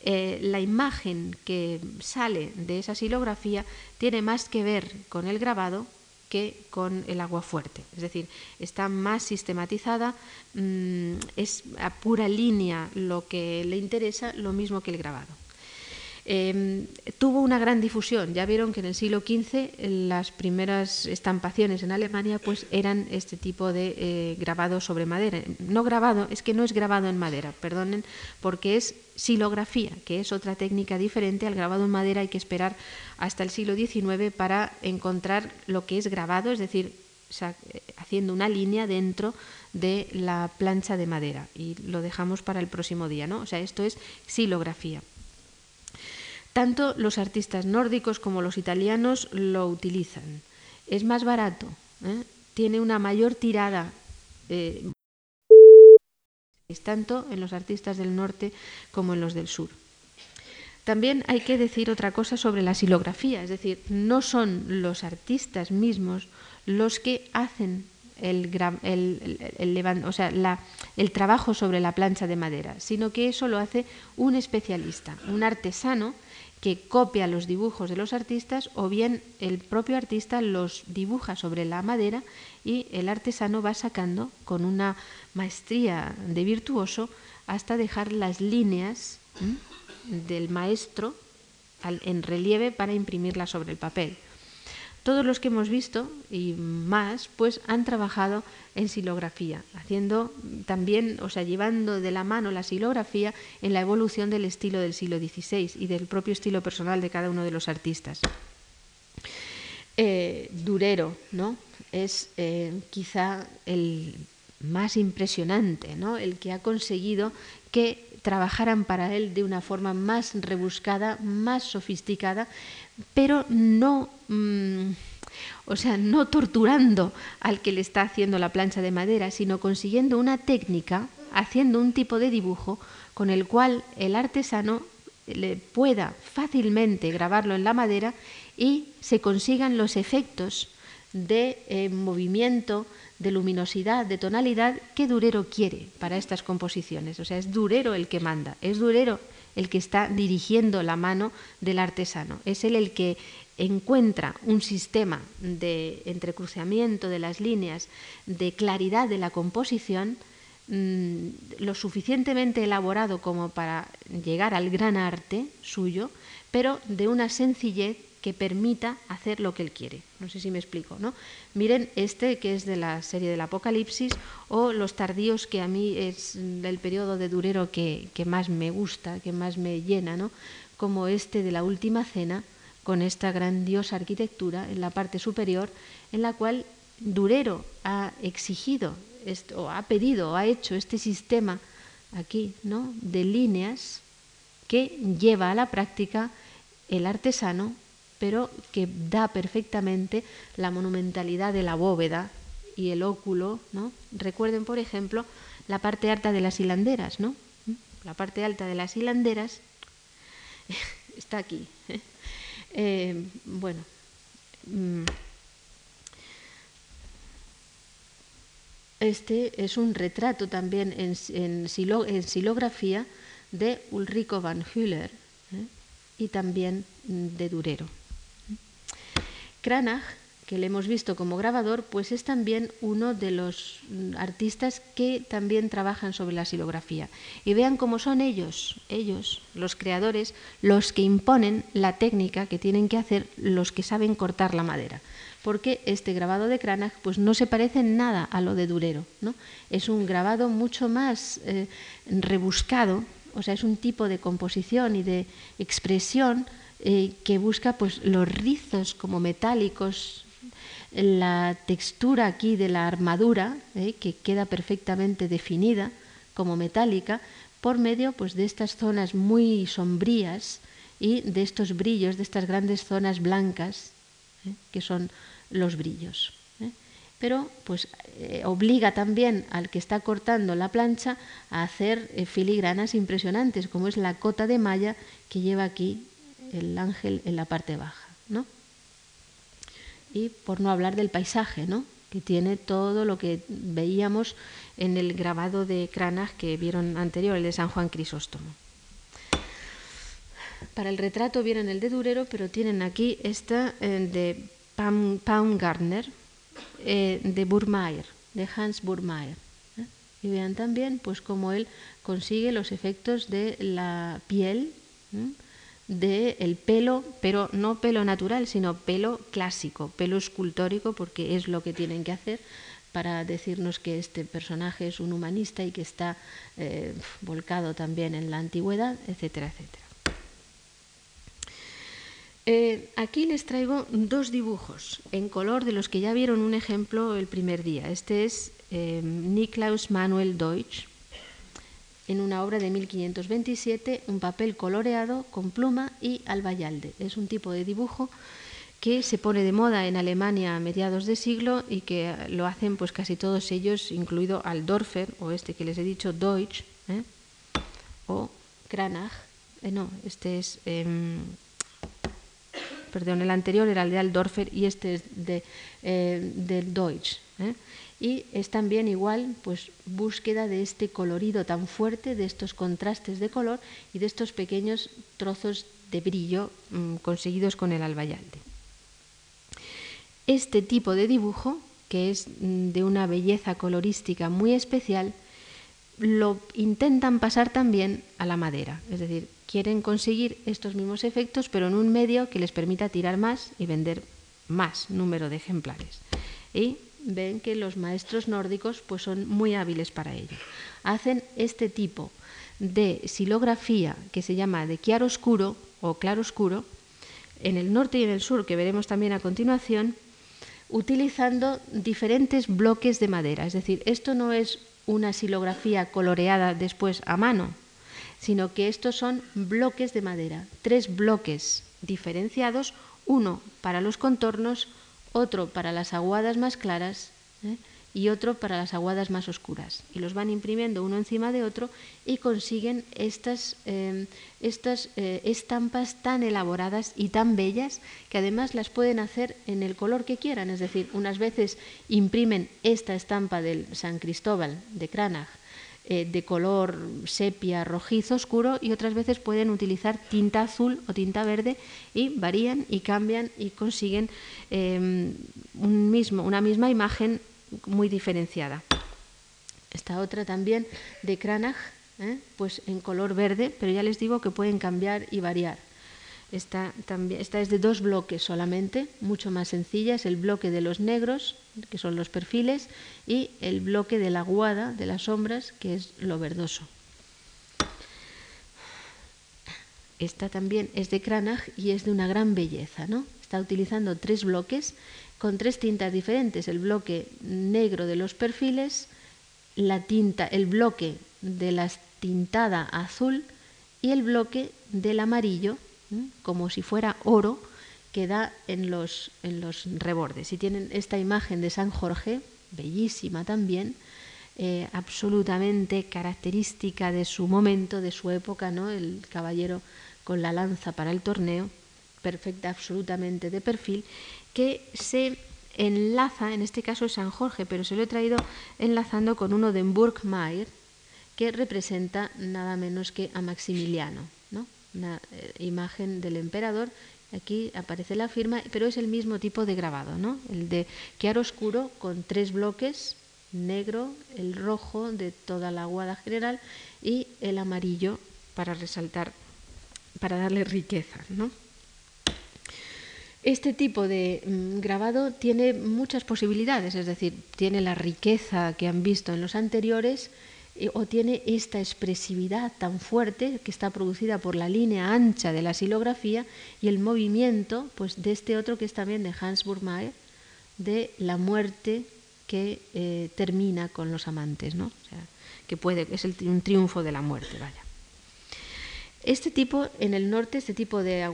eh, la imagen que sale de esa silografía tiene más que ver con el grabado que con el agua fuerte. Es decir, está más sistematizada, mm, es a pura línea lo que le interesa, lo mismo que el grabado. Em, tuvo una gran difusión. Ya vieron que en el siglo XV las primeras estampaciones en Alemania pues eran este tipo de eh, grabado sobre madera. No grabado, es que no es grabado en madera, perdonen, porque es silografía, que es otra técnica diferente al grabado en madera. Hay que esperar hasta el siglo XIX para encontrar lo que es grabado, es decir, haciendo una línea dentro de la plancha de madera. Y lo dejamos para el próximo día, ¿no? O sea, esto es silografía. Tanto los artistas nórdicos como los italianos lo utilizan. Es más barato, ¿eh? tiene una mayor tirada. Eh, tanto en los artistas del norte como en los del sur. También hay que decir otra cosa sobre la silografía, es decir, no son los artistas mismos los que hacen el, el, o sea, el trabajo sobre la plancha de madera, sino que eso lo hace un especialista, un artesano que copia los dibujos de los artistas o bien el propio artista los dibuja sobre la madera y el artesano va sacando con una maestría de virtuoso hasta dejar las líneas del maestro en relieve para imprimirlas sobre el papel. Todos los que hemos visto y más, pues han trabajado en silografía, haciendo también, o sea, llevando de la mano la silografía en la evolución del estilo del siglo XVI y del propio estilo personal de cada uno de los artistas. Eh, Durero, ¿no? Es eh, quizá el más impresionante, ¿no? El que ha conseguido que trabajaran para él de una forma más rebuscada, más sofisticada, pero no, mm, o sea, no torturando al que le está haciendo la plancha de madera, sino consiguiendo una técnica, haciendo un tipo de dibujo con el cual el artesano le pueda fácilmente grabarlo en la madera y se consigan los efectos de eh, movimiento, de luminosidad, de tonalidad que Durero quiere para estas composiciones. O sea, es Durero el que manda, es Durero el que está dirigiendo la mano del artesano. Es él el que encuentra un sistema de entrecruceamiento de las líneas, de claridad de la composición, mm, lo suficientemente elaborado como para llegar al gran arte suyo, pero de una sencillez que permita hacer lo que él quiere. No sé si me explico, ¿no? Miren este que es de la serie del Apocalipsis o los tardíos que a mí es del periodo de Durero que, más me gusta, que más me llena, ¿no? Como este de la Última Cena con esta grandiosa arquitectura en la parte superior en la cual Durero ha exigido o ha pedido o ha hecho este sistema aquí, ¿no? De líneas que lleva a la práctica el artesano pero que da perfectamente la monumentalidad de la bóveda y el óculo, ¿no? Recuerden, por ejemplo, la parte alta de las hilanderas, ¿no? La parte alta de las hilanderas está aquí. ¿eh? Eh, bueno, mm, este es un retrato también en, en, silografía de Ulrico van Hüller ¿eh? y también de Durero. Cranach, que le hemos visto como grabador, pues es también uno de los mm, artistas que también trabajan sobre la silografía. Y vean cómo son ellos, ellos, los creadores, los que imponen la técnica que tienen que hacer los que saben cortar la madera. Porque este grabado de Cranach pues no se parece en nada a lo de Durero. ¿no? Es un grabado mucho más eh, rebuscado, o sea, es un tipo de composición y de expresión eh, que busca pues, los rizos como metálicos, la textura aquí de la armadura, eh, que queda perfectamente definida como metálica, por medio pues, de estas zonas muy sombrías y de estos brillos, de estas grandes zonas blancas, eh, que son los brillos. Pero pues obliga también al que está cortando la plancha a hacer filigranas impresionantes, como es la cota de malla que lleva aquí el ángel en la parte baja, ¿no? Y por no hablar del paisaje, ¿no? que tiene todo lo que veíamos en el grabado de Cranach que vieron anterior, el de San Juan Crisóstomo. Para el retrato vienen el de Durero, pero tienen aquí esta eh, de Pam, Gardner, eh, de Burmeier, de Hans Burmeier. ¿eh? Y vean también pues cómo él consigue los efectos de la piel, del pelo, pero no pelo natural, sino pelo clásico, pelo escultórico, porque es lo que tienen que hacer para decirnos que este personaje es un humanista y que está volcado también en la antigüedad, etcétera, etcétera. Eh, aquí les traigo dos dibujos en color de los que ya vieron un ejemplo el primer día. Este es eh, Niklaus Manuel Deutsch en una obra de 1527, un papel coloreado con pluma y albayalde. Es un tipo de dibujo que se pone de moda en Alemania a mediados de siglo y que lo hacen pues casi todos ellos, incluido Aldorfer o este que les he dicho Deutsch ¿eh? o Cranach. no, este es em, perdón, el anterior era el de Aldorfer y este es de, eh, del Deutsch. Y es también igual, pues, búsqueda de este colorido tan fuerte, de estos contrastes de color y de estos pequeños trozos de brillo mm, conseguidos con el albayalde. Este tipo de dibujo, que es mm, de una belleza colorística muy especial, lo intentan pasar también a la madera, es decir, quieren conseguir estos mismos efectos, pero en un medio que les permita tirar más y vender más número de ejemplares. Y ven que los maestros nórdicos pues son muy hábiles para ello. Hacen este tipo de silografía que se llama de chiaroscuro o claroscuro en el norte y en el sur, que veremos también a continuación, utilizando diferentes bloques de madera. Es decir, esto no es una silografía coloreada después a mano, sino que estos son bloques de madera, tres bloques diferenciados, uno para los contornos, otro para las aguadas más claras ¿eh? y otro para las aguadas más oscuras. Y los van imprimiendo uno encima de otro y consiguen estas, em, estas eh, estampas tan elaboradas y tan bellas que además las pueden hacer en el color que quieran. Es decir, unas veces imprimen esta estampa del San Cristóbal de Cranach eh, de color sepia, rojizo, oscuro y otras veces pueden utilizar tinta azul o tinta verde y varían y cambian y consiguen em, un mismo, una misma imagen muy diferenciada. Esta otra también de Cranach, ¿eh? pues en color verde, pero ya les digo que pueden cambiar y variar. Esta, también, esta es de dos bloques solamente, mucho más sencilla. Es el bloque de los negros, que son los perfiles, y el bloque de la guada, de las sombras, que es lo verdoso. Esta también es de Cranach y es de una gran belleza. ¿no? Está utilizando tres bloques con tres tintas diferentes. El bloque negro de los perfiles, la tinta, el bloque de la tintada azul y el bloque del amarillo como si fuera oro que da en los, en los rebordes. Y tienen esta imagen de San Jorge, bellísima también, eh, absolutamente característica de su momento, de su época, ¿no? el caballero con la lanza para el torneo, perfecta, absolutamente de perfil, que se enlaza, en este caso es San Jorge, pero se lo he traído enlazando con uno de Burgmeier, que representa nada menos que a Maximiliano una eh, imagen del emperador. Aquí aparece la firma, pero es el mismo tipo de grabado, ¿no? El de oscuro con tres bloques, negro, el rojo de toda la aguada general y el amarillo para resaltar, para darle riqueza, ¿no? Este tipo de mm, grabado tiene muchas posibilidades, es decir, tiene la riqueza que han visto en los anteriores eh, o tiene esta expresividad tan fuerte que está producida por la línea ancha de la silografía y el movimiento pues, de este otro que es también de Hans Burmeier, de la muerte que eh, termina con los amantes, ¿no? que puede, es un triunfo de la muerte, vaya. Este tipo, en el norte, este tipo de,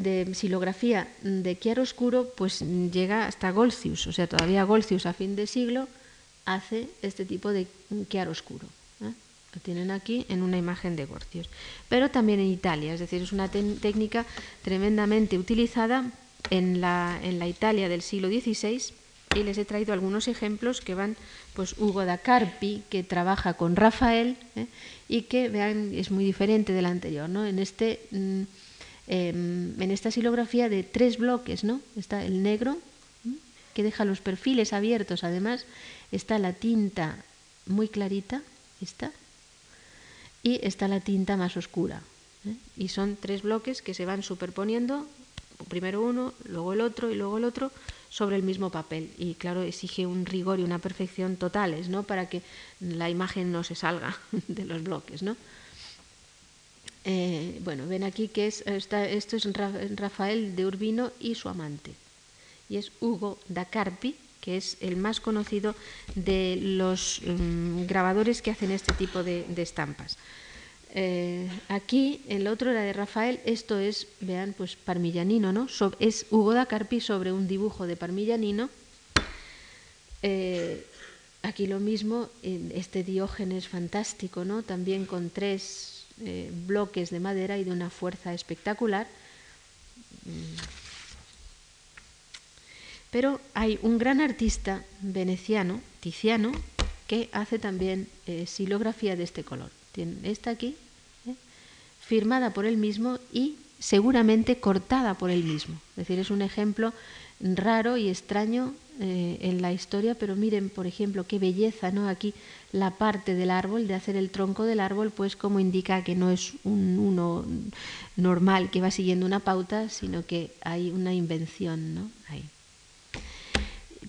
de silografía de chiaroscuro, pues llega hasta Golcius, o sea, todavía Golcius a fin de siglo hace este tipo de chiaroscuro. Lo tienen aquí en una imagen de Gorcios. Pero también en Italia, es decir, es una técnica tremendamente utilizada en la, Italia del siglo XVI y les he traído algunos ejemplos que van, pues Hugo da Carpi, que trabaja con Rafael ¿eh? y que, vean, es muy diferente del anterior. ¿no? En este mm, em, en esta silografía de tres bloques, ¿no? Está el negro, que deja los perfiles abiertos, además, está la tinta muy clarita, esta, y está la tinta más oscura. ¿eh? Y son tres bloques que se van superponiendo, primero uno, luego el otro y luego el otro, sobre el mismo papel. Y claro, exige un rigor y una perfección totales, ¿no? Para que la imagen no se salga de los bloques, ¿no? Eh, bueno, ven aquí que es, esto es Rafael de Urbino y su amante. Y es Hugo da Carpi, que es el más conocido de los mm, grabadores que hacen este tipo de, estampas. Eh, aquí el otro era de Rafael, esto es, vean, pues Parmillanino, ¿no? es Hugo da Carpi sobre un dibujo de Parmillanino. Eh, aquí lo mismo, este Diógenes fantástico, ¿no? También con tres eh, bloques de madera y de una fuerza espectacular. Pero hay un gran artista veneciano, Tiziano, que hace también eh, silografía de este color. Tiene esta aquí, ¿eh? firmada por él mismo y seguramente cortada por él mismo. Es decir, es un ejemplo raro y extraño eh, en la historia, pero miren, por ejemplo, qué belleza, ¿no? Aquí la parte del árbol, de hacer el tronco del árbol, pues como indica que no es un uno normal que va siguiendo una pauta, sino que hay una invención, ¿no? Ahí.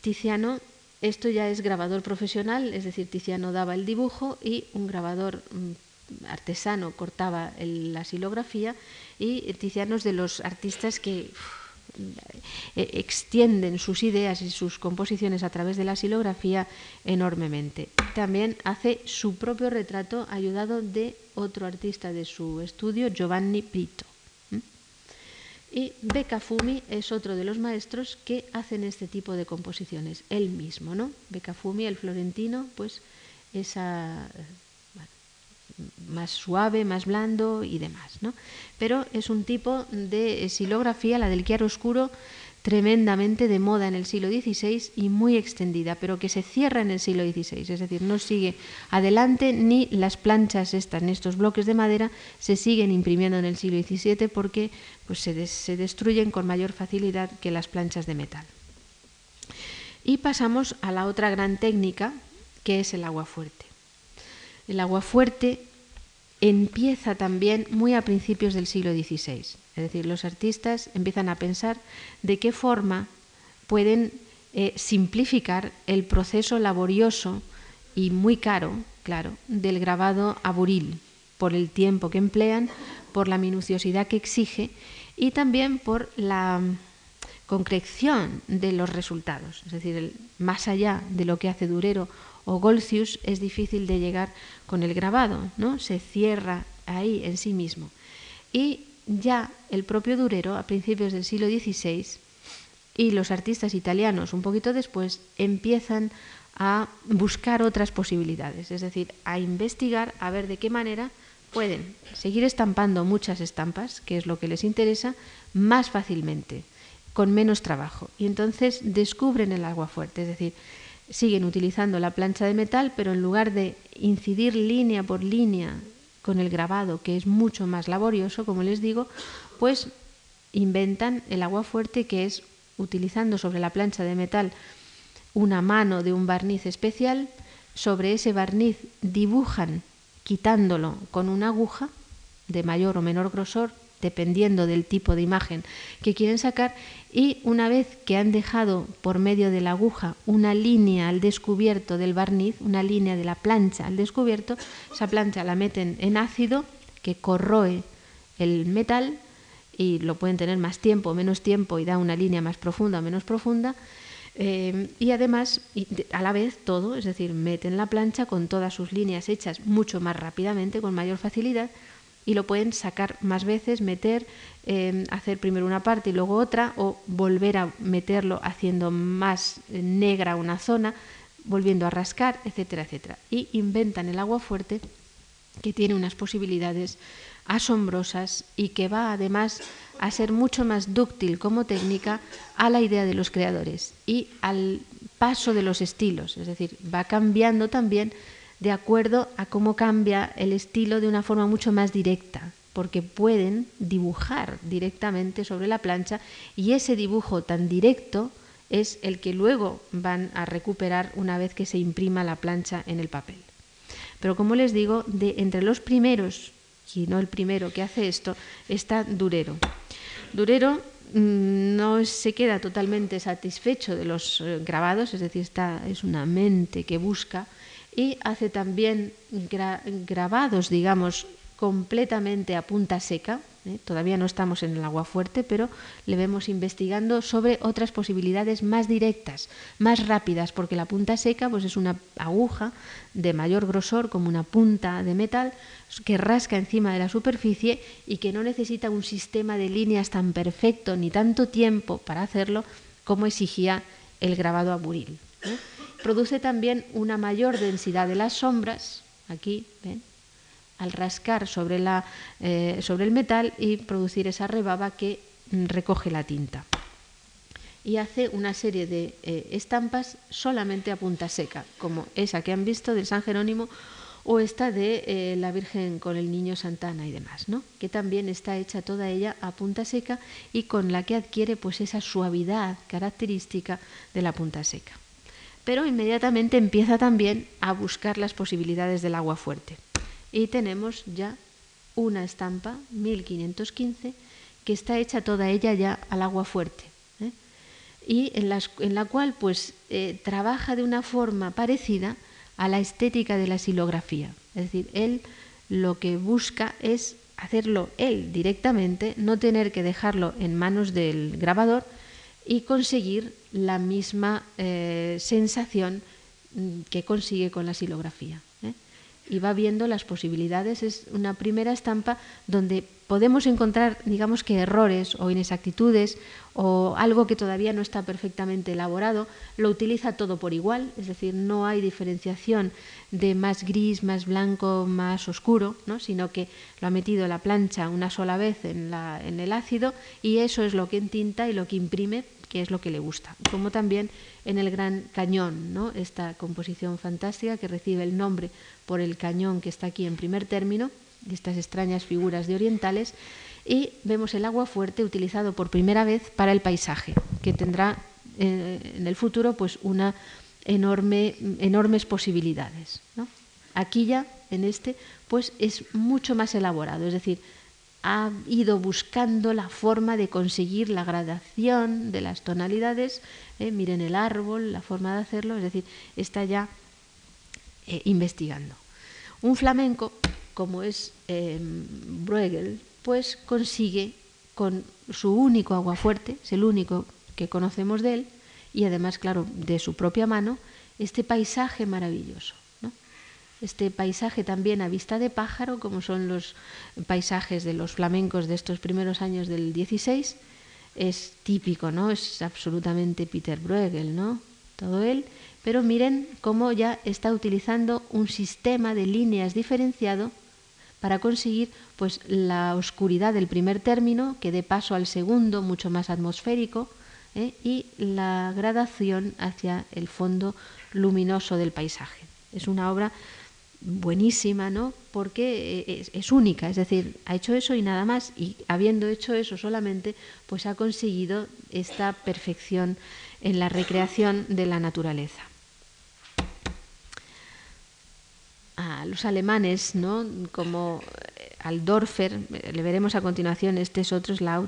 Tiziano, esto ya es grabador profesional, es decir, Tiziano daba el dibujo y un grabador mm, artesano cortaba la silografía y Tiziano es de los artistas que eh, extienden sus ideas y sus composiciones a través de la silografía enormemente. También hace su propio retrato ayudado de otro artista de su estudio, Giovanni Pito. Y Beccafumi es otro de los maestros que hacen este tipo de composiciones, él mismo, ¿no? Beccafumi, el florentino, pues esa más suave, más blando y demás. ¿no? Pero es un tipo de silografía, la del oscuro, tremendamente de moda en el siglo XVI y muy extendida, pero que se cierra en el siglo XVI, es decir, no sigue adelante ni las planchas estas, en estos bloques de madera, se siguen imprimiendo en el siglo XVII porque pues, se, se destruyen con mayor facilidad que las planchas de metal. Y pasamos a la otra gran técnica, que es el agua fuerte. El agua fuerte empieza también muy a principios del siglo XVI. Es decir, los artistas empiezan a pensar de qué forma pueden eh, simplificar el proceso laborioso y muy caro, claro, del grabado a buril, por el tiempo que emplean, por la minuciosidad que exige y también por la concreción de los resultados. Es decir, más allá de lo que hace Durero o Golcius es difícil de llegar con el grabado, ¿no? Se cierra ahí en sí mismo. Y ya el propio Durero, a principios del siglo XVI, y los artistas italianos un poquito después, empiezan a buscar otras posibilidades, es decir, a investigar, a ver de qué manera pueden seguir estampando muchas estampas, que es lo que les interesa, más fácilmente, con menos trabajo. Y entonces descubren el agua fuerte, es decir, siguen utilizando la plancha de metal, pero en lugar de incidir línea por línea con el grabado, que es mucho más laborioso, como les digo, pues inventan el agua fuerte, que es utilizando sobre la plancha de metal una mano de un barniz especial, sobre ese barniz dibujan quitándolo con una aguja de mayor o menor grosor, dependiendo del tipo de imagen que quieren sacar, y una vez que han dejado por medio de la aguja una línea al descubierto del barniz, una línea de la plancha al descubierto, esa plancha la meten en ácido que corroe el metal y lo pueden tener más tiempo menos tiempo y da una línea más profunda o menos profunda. Eh, y además, a la vez todo, es decir, meten la plancha con todas sus líneas hechas mucho más rápidamente, con mayor facilidad, y lo pueden sacar más veces, meter, em, hacer primero una parte y luego otra, o volver a meterlo haciendo más negra una zona, volviendo a rascar, etcétera, etcétera. Y inventan el agua fuerte que tiene unas posibilidades asombrosas y que va además a ser mucho más dúctil como técnica a la idea de los creadores y al paso de los estilos, es decir, va cambiando también de acuerdo a cómo cambia el estilo de una forma mucho más directa. porque pueden dibujar directamente sobre la plancha y ese dibujo tan directo es el que luego van a recuperar una vez que se imprima la plancha en el papel. Pero como les digo, de entre los primeros, y no el primero que hace esto, está Durero. Durero mm, no se queda totalmente satisfecho de los eh, grabados, es decir, está, es una mente que busca y hace también grabados, digamos, completamente a punta seca. ¿eh? Todavía no estamos en el agua fuerte, pero le vemos investigando sobre otras posibilidades más directas, más rápidas, porque la punta seca pues, es una aguja de mayor grosor, como una punta de metal, que rasca encima de la superficie y que no necesita un sistema de líneas tan perfecto ni tanto tiempo para hacerlo como exigía el grabado a buril. ¿eh? Produce también una mayor densidad de las sombras, aquí, ¿ven? al rascar eh, sobre el metal y producir esa rebaba que recoge la tinta. Y hace una serie de eh, estampas solamente a punta seca, como esa que han visto del San Jerónimo o esta de eh, la Virgen con el Niño Santana y demás, ¿no? que también está hecha toda ella a punta seca y con la que adquiere pues esa suavidad característica de la punta seca. Pero inmediatamente empieza también a buscar las posibilidades del agua fuerte y tenemos ya una estampa 1515 que está hecha toda ella ya al agua fuerte ¿eh? y en, la cual pues eh, trabaja de una forma parecida a la estética de la silografía. Es decir, él lo que busca es hacerlo él directamente, no tener que dejarlo en manos del grabador y conseguir la misma eh, sensación mm, que consigue con la silografía y va viendo las posibilidades. Es una primera estampa donde podemos encontrar, digamos que errores o inexactitudes o algo que todavía no está perfectamente elaborado. Lo utiliza todo por igual, es decir, no hay diferenciación de más gris, más blanco, más oscuro, ¿no? sino que lo ha metido la plancha una sola vez en, la, en el ácido y eso es lo que entinta y lo que imprime que es lo que le gusta, como también en el Gran Cañón, ¿no? esta composición fantástica que recibe el nombre por el cañón que está aquí en primer término, estas extrañas figuras de orientales, y vemos el agua fuerte utilizado por primera vez para el paisaje, que tendrá eh, en el futuro pues una enorme, enormes posibilidades. Aquí ya, en este, pues es mucho más elaborado, es decir, ha ido buscando la forma de conseguir la gradación de las tonalidades. ¿eh? miren el árbol, la forma de hacerlo, es decir, está ya eh, investigando. Un flamenco, como es em, Bruegel, pues consigue con su único aguafuerte, es el único que conocemos de él, y además, claro, de su propia mano, este paisaje maravilloso este paisaje también a vista de pájaro, como son los paisajes de los flamencos de estos primeros años del 16, es típico, ¿no? Es absolutamente Peter Bruegel, ¿no? Todo él, pero miren cómo ya está utilizando un sistema de líneas diferenciado para conseguir pues la oscuridad del primer término que dé paso al segundo mucho más atmosférico ¿eh? y la gradación hacia el fondo luminoso del paisaje. Es una obra buenísima, ¿no? Porque eh, es, única, es decir, ha hecho eso y nada más, y habiendo hecho eso solamente, pues ha conseguido esta perfección en la recreación de la naturaleza. A los alemanes, ¿no? Como eh, al Dorfer, eh, le veremos a continuación, este es otro, es la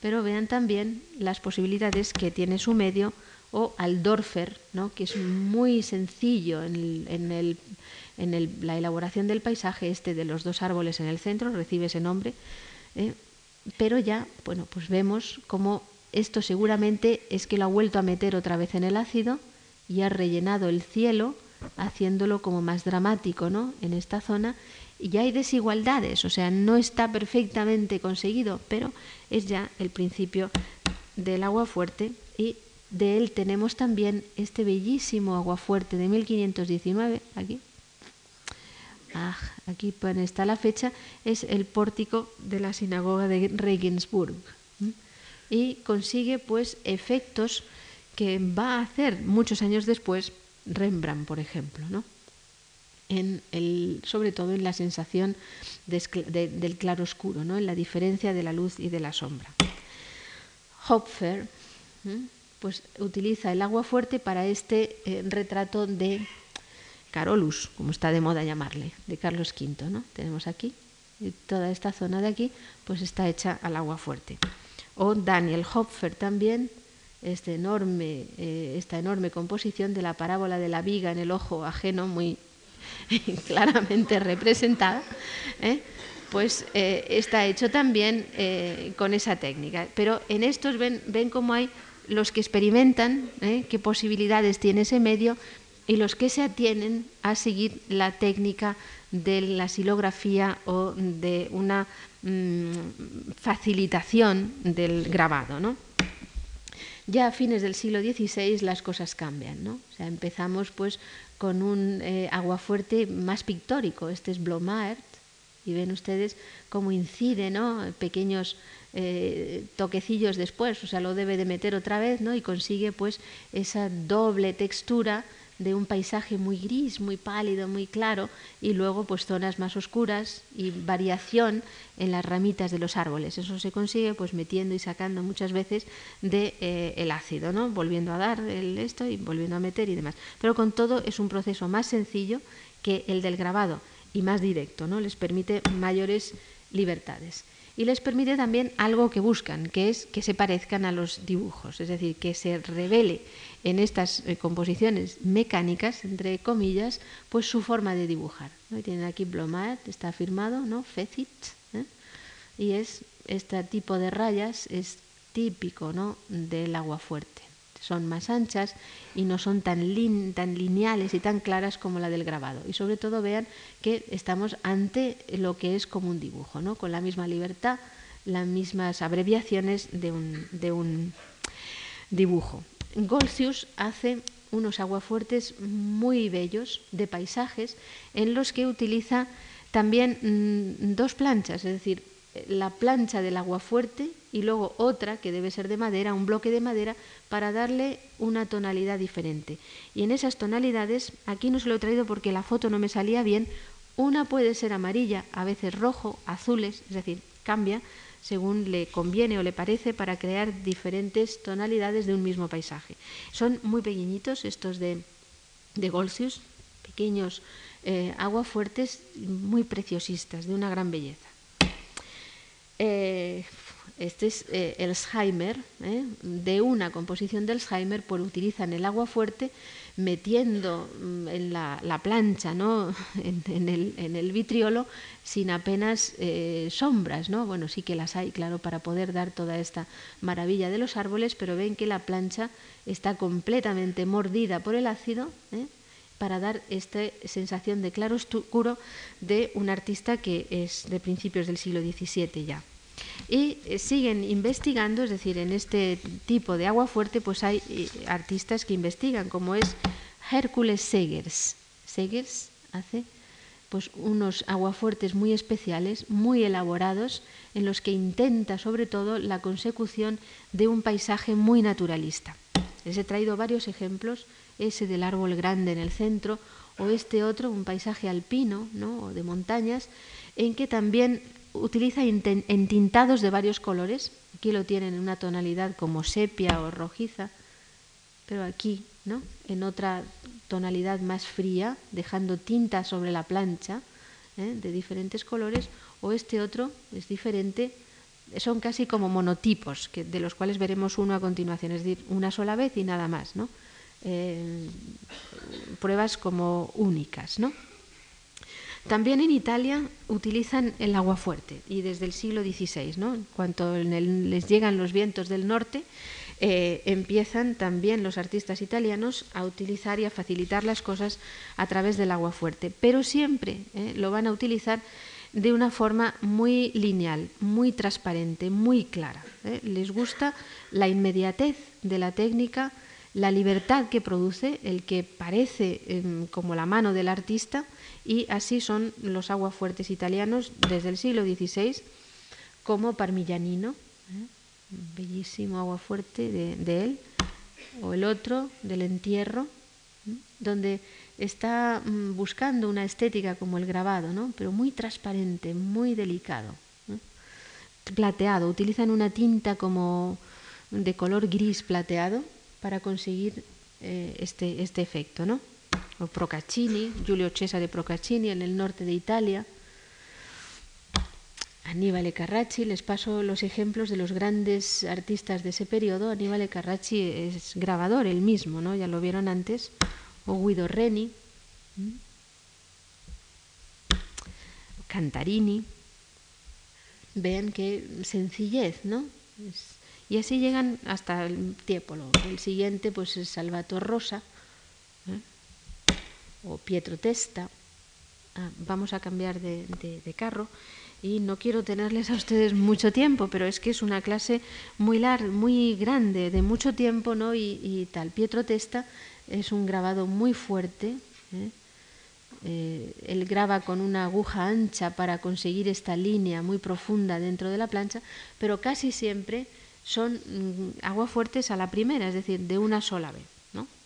pero vean también las posibilidades que tiene su medio o al Dorfer, ¿no? que es muy sencillo en, la elaboración del paisaje, este de los dos árboles en el centro, recibe ese nombre, ¿eh? pero ya bueno, pues vemos cómo esto seguramente es que lo ha vuelto a meter otra vez en el ácido y ha rellenado el cielo, haciéndolo como más dramático ¿no? en esta zona. Y ya hay desigualdades, o sea, no está perfectamente conseguido, pero es ya el principio del agua fuerte y de él tenemos también este bellísimo aguafuerte de 1519, aquí. Ah, aquí está la fecha, es el pórtico de la sinagoga de Regensburg. Y consigue pues efectos que va a hacer muchos años después Rembrandt, por ejemplo. ¿no? en el, sobre todo en la sensación del claroscuro, ¿no? en la diferencia de la luz y de la sombra. Hopfer pues, utiliza el agua fuerte para este eh, retrato de Carolus, como está de moda llamarle, de Carlos V. ¿no? Tenemos aquí, toda esta zona de aquí pues está hecha al agua fuerte. O Daniel Hopfer también, este enorme, eh, esta enorme composición de la parábola de la viga en el ojo ajeno, muy claramente representada, ¿eh? pues está hecho también con esa técnica. Pero en estos ven, ven cómo hay los que experimentan qué posibilidades tiene ese medio y los que se atienen a seguir la técnica de la silografía o de una mm, facilitación del grabado. ¿no? Ya a fines del siglo XVI las cosas cambian, ¿no? O sea, empezamos pues con un eh, aguafuerte más pictórico, este es Blomart, y ven ustedes cómo incide, ¿no? Pequeños eh, toquecillos después, o sea, lo debe de meter otra vez, ¿no? Y consigue pues esa doble textura de un paisaje muy gris, muy pálido, muy claro, y luego pues zonas más oscuras y variación en las ramitas de los árboles. Eso se consigue pues metiendo y sacando muchas veces de eh, el ácido, ¿no? Volviendo a dar el esto y volviendo a meter y demás. Pero con todo es un proceso más sencillo que el del grabado y más directo, ¿no? Les permite mayores libertades y les permite también algo que buscan, que es que se parezcan a los dibujos, es decir, que se revele en estas eh, composiciones mecánicas, entre comillas, pues su forma de dibujar. Tienen aquí Blomat, está firmado, ¿no? Fecit, ¿eh? y es este tipo de rayas es típico ¿no? del agua fuerte. Son más anchas y no son tan, tan lineales y tan claras como la del grabado. Y sobre todo vean que estamos ante lo que es como un dibujo, ¿no? con la misma libertad, las mismas abreviaciones de un, de un dibujo. Golcius hace unos aguafuertes muy bellos de paisajes en los que utiliza también mm, dos planchas, es decir, la plancha del aguafuerte y luego otra que debe ser de madera, un bloque de madera, para darle una tonalidad diferente. Y en esas tonalidades, aquí no se lo he traído porque la foto no me salía bien, una puede ser amarilla, a veces rojo, azules, es decir, cambia según le conviene o le parece para crear diferentes tonalidades de un mismo paisaje. Son muy pequeñitos estos de, de Golcius, pequeños eh, aguafuertes muy preciosistas, de una gran belleza. Eh, este es eh, Alzheimer, ¿eh? de una composición del Alzheimer, pues utilizan el agua fuerte metiendo mm, en la, plancha, ¿no? en, el, vitriolo, sin apenas eh, sombras. ¿no? Bueno, sí que las hay, claro, para poder dar toda esta maravilla de los árboles, pero ven que la plancha está completamente mordida por el ácido. para dar esta sensación de claro oscuro de un artista que es de principios del siglo XVII ya. Y eh, siguen investigando, es decir, en este tipo de agua fuerte, pues hay eh, artistas que investigan, como es Hércules Segers. Segers hace pues unos aguafuertes muy especiales, muy elaborados, en los que intenta sobre todo la consecución de un paisaje muy naturalista. Les he traído varios ejemplos, ese del árbol grande en el centro, o este otro, un paisaje alpino, ¿no? o de montañas, en que también utiliza entintados de varios colores. Aquí lo tienen en una tonalidad como sepia o rojiza, pero aquí, ¿no? En otra tonalidad más fría, dejando tinta sobre la plancha ¿eh? de diferentes colores, o este otro es diferente. Son casi como monotipos, que, de los cuales veremos uno a continuación, es decir, una sola vez y nada más, ¿no? Eh, pruebas como únicas, ¿no? También en Italia utilizan el agua fuerte y desde el siglo XVI, ¿no? En cuanto les llegan los vientos del norte, eh, empiezan también los artistas italianos a utilizar y a facilitar las cosas a través del agua fuerte, pero siempre eh, lo van a utilizar de una forma muy lineal, muy transparente, muy clara. ¿eh? Les gusta la inmediatez de la técnica, la libertad que produce, el que parece em, como la mano del artista, y así son los aguafuertes italianos desde el siglo XVI, como Parmigianino, ¿eh? bellísimo aguafuerte de, él, o el otro del entierro, donde está mm, buscando una estética como el grabado, ¿no? pero muy transparente, muy delicado, plateado. Utilizan una tinta como de color gris plateado para conseguir eh, este, este efecto. ¿no? O Procaccini, Giulio Cesare Procaccini en el norte de Italia. Aníbal Carracci, les paso los ejemplos de los grandes artistas de ese periodo. Aníbal Carracci es grabador, el mismo, ¿no? ya lo vieron antes o Guido Reni, Cantarini. Vean qué sencillez, ¿no? y así llegan hasta el Tiepolo. El siguiente pues es Salvatore Rosa. O Pietro Testa. Ah, vamos a cambiar de, carro y no quiero tenerles a ustedes mucho tiempo, pero es que es una clase muy larga, muy grande, de mucho tiempo, ¿no? Y, y tal. Pietro Testa es un grabado muy fuerte. ¿eh? Eh, él graba con una aguja ancha para conseguir esta línea muy profunda dentro de la plancha, pero casi siempre son mm, aguafuertes a la primera, es decir, de una sola vez.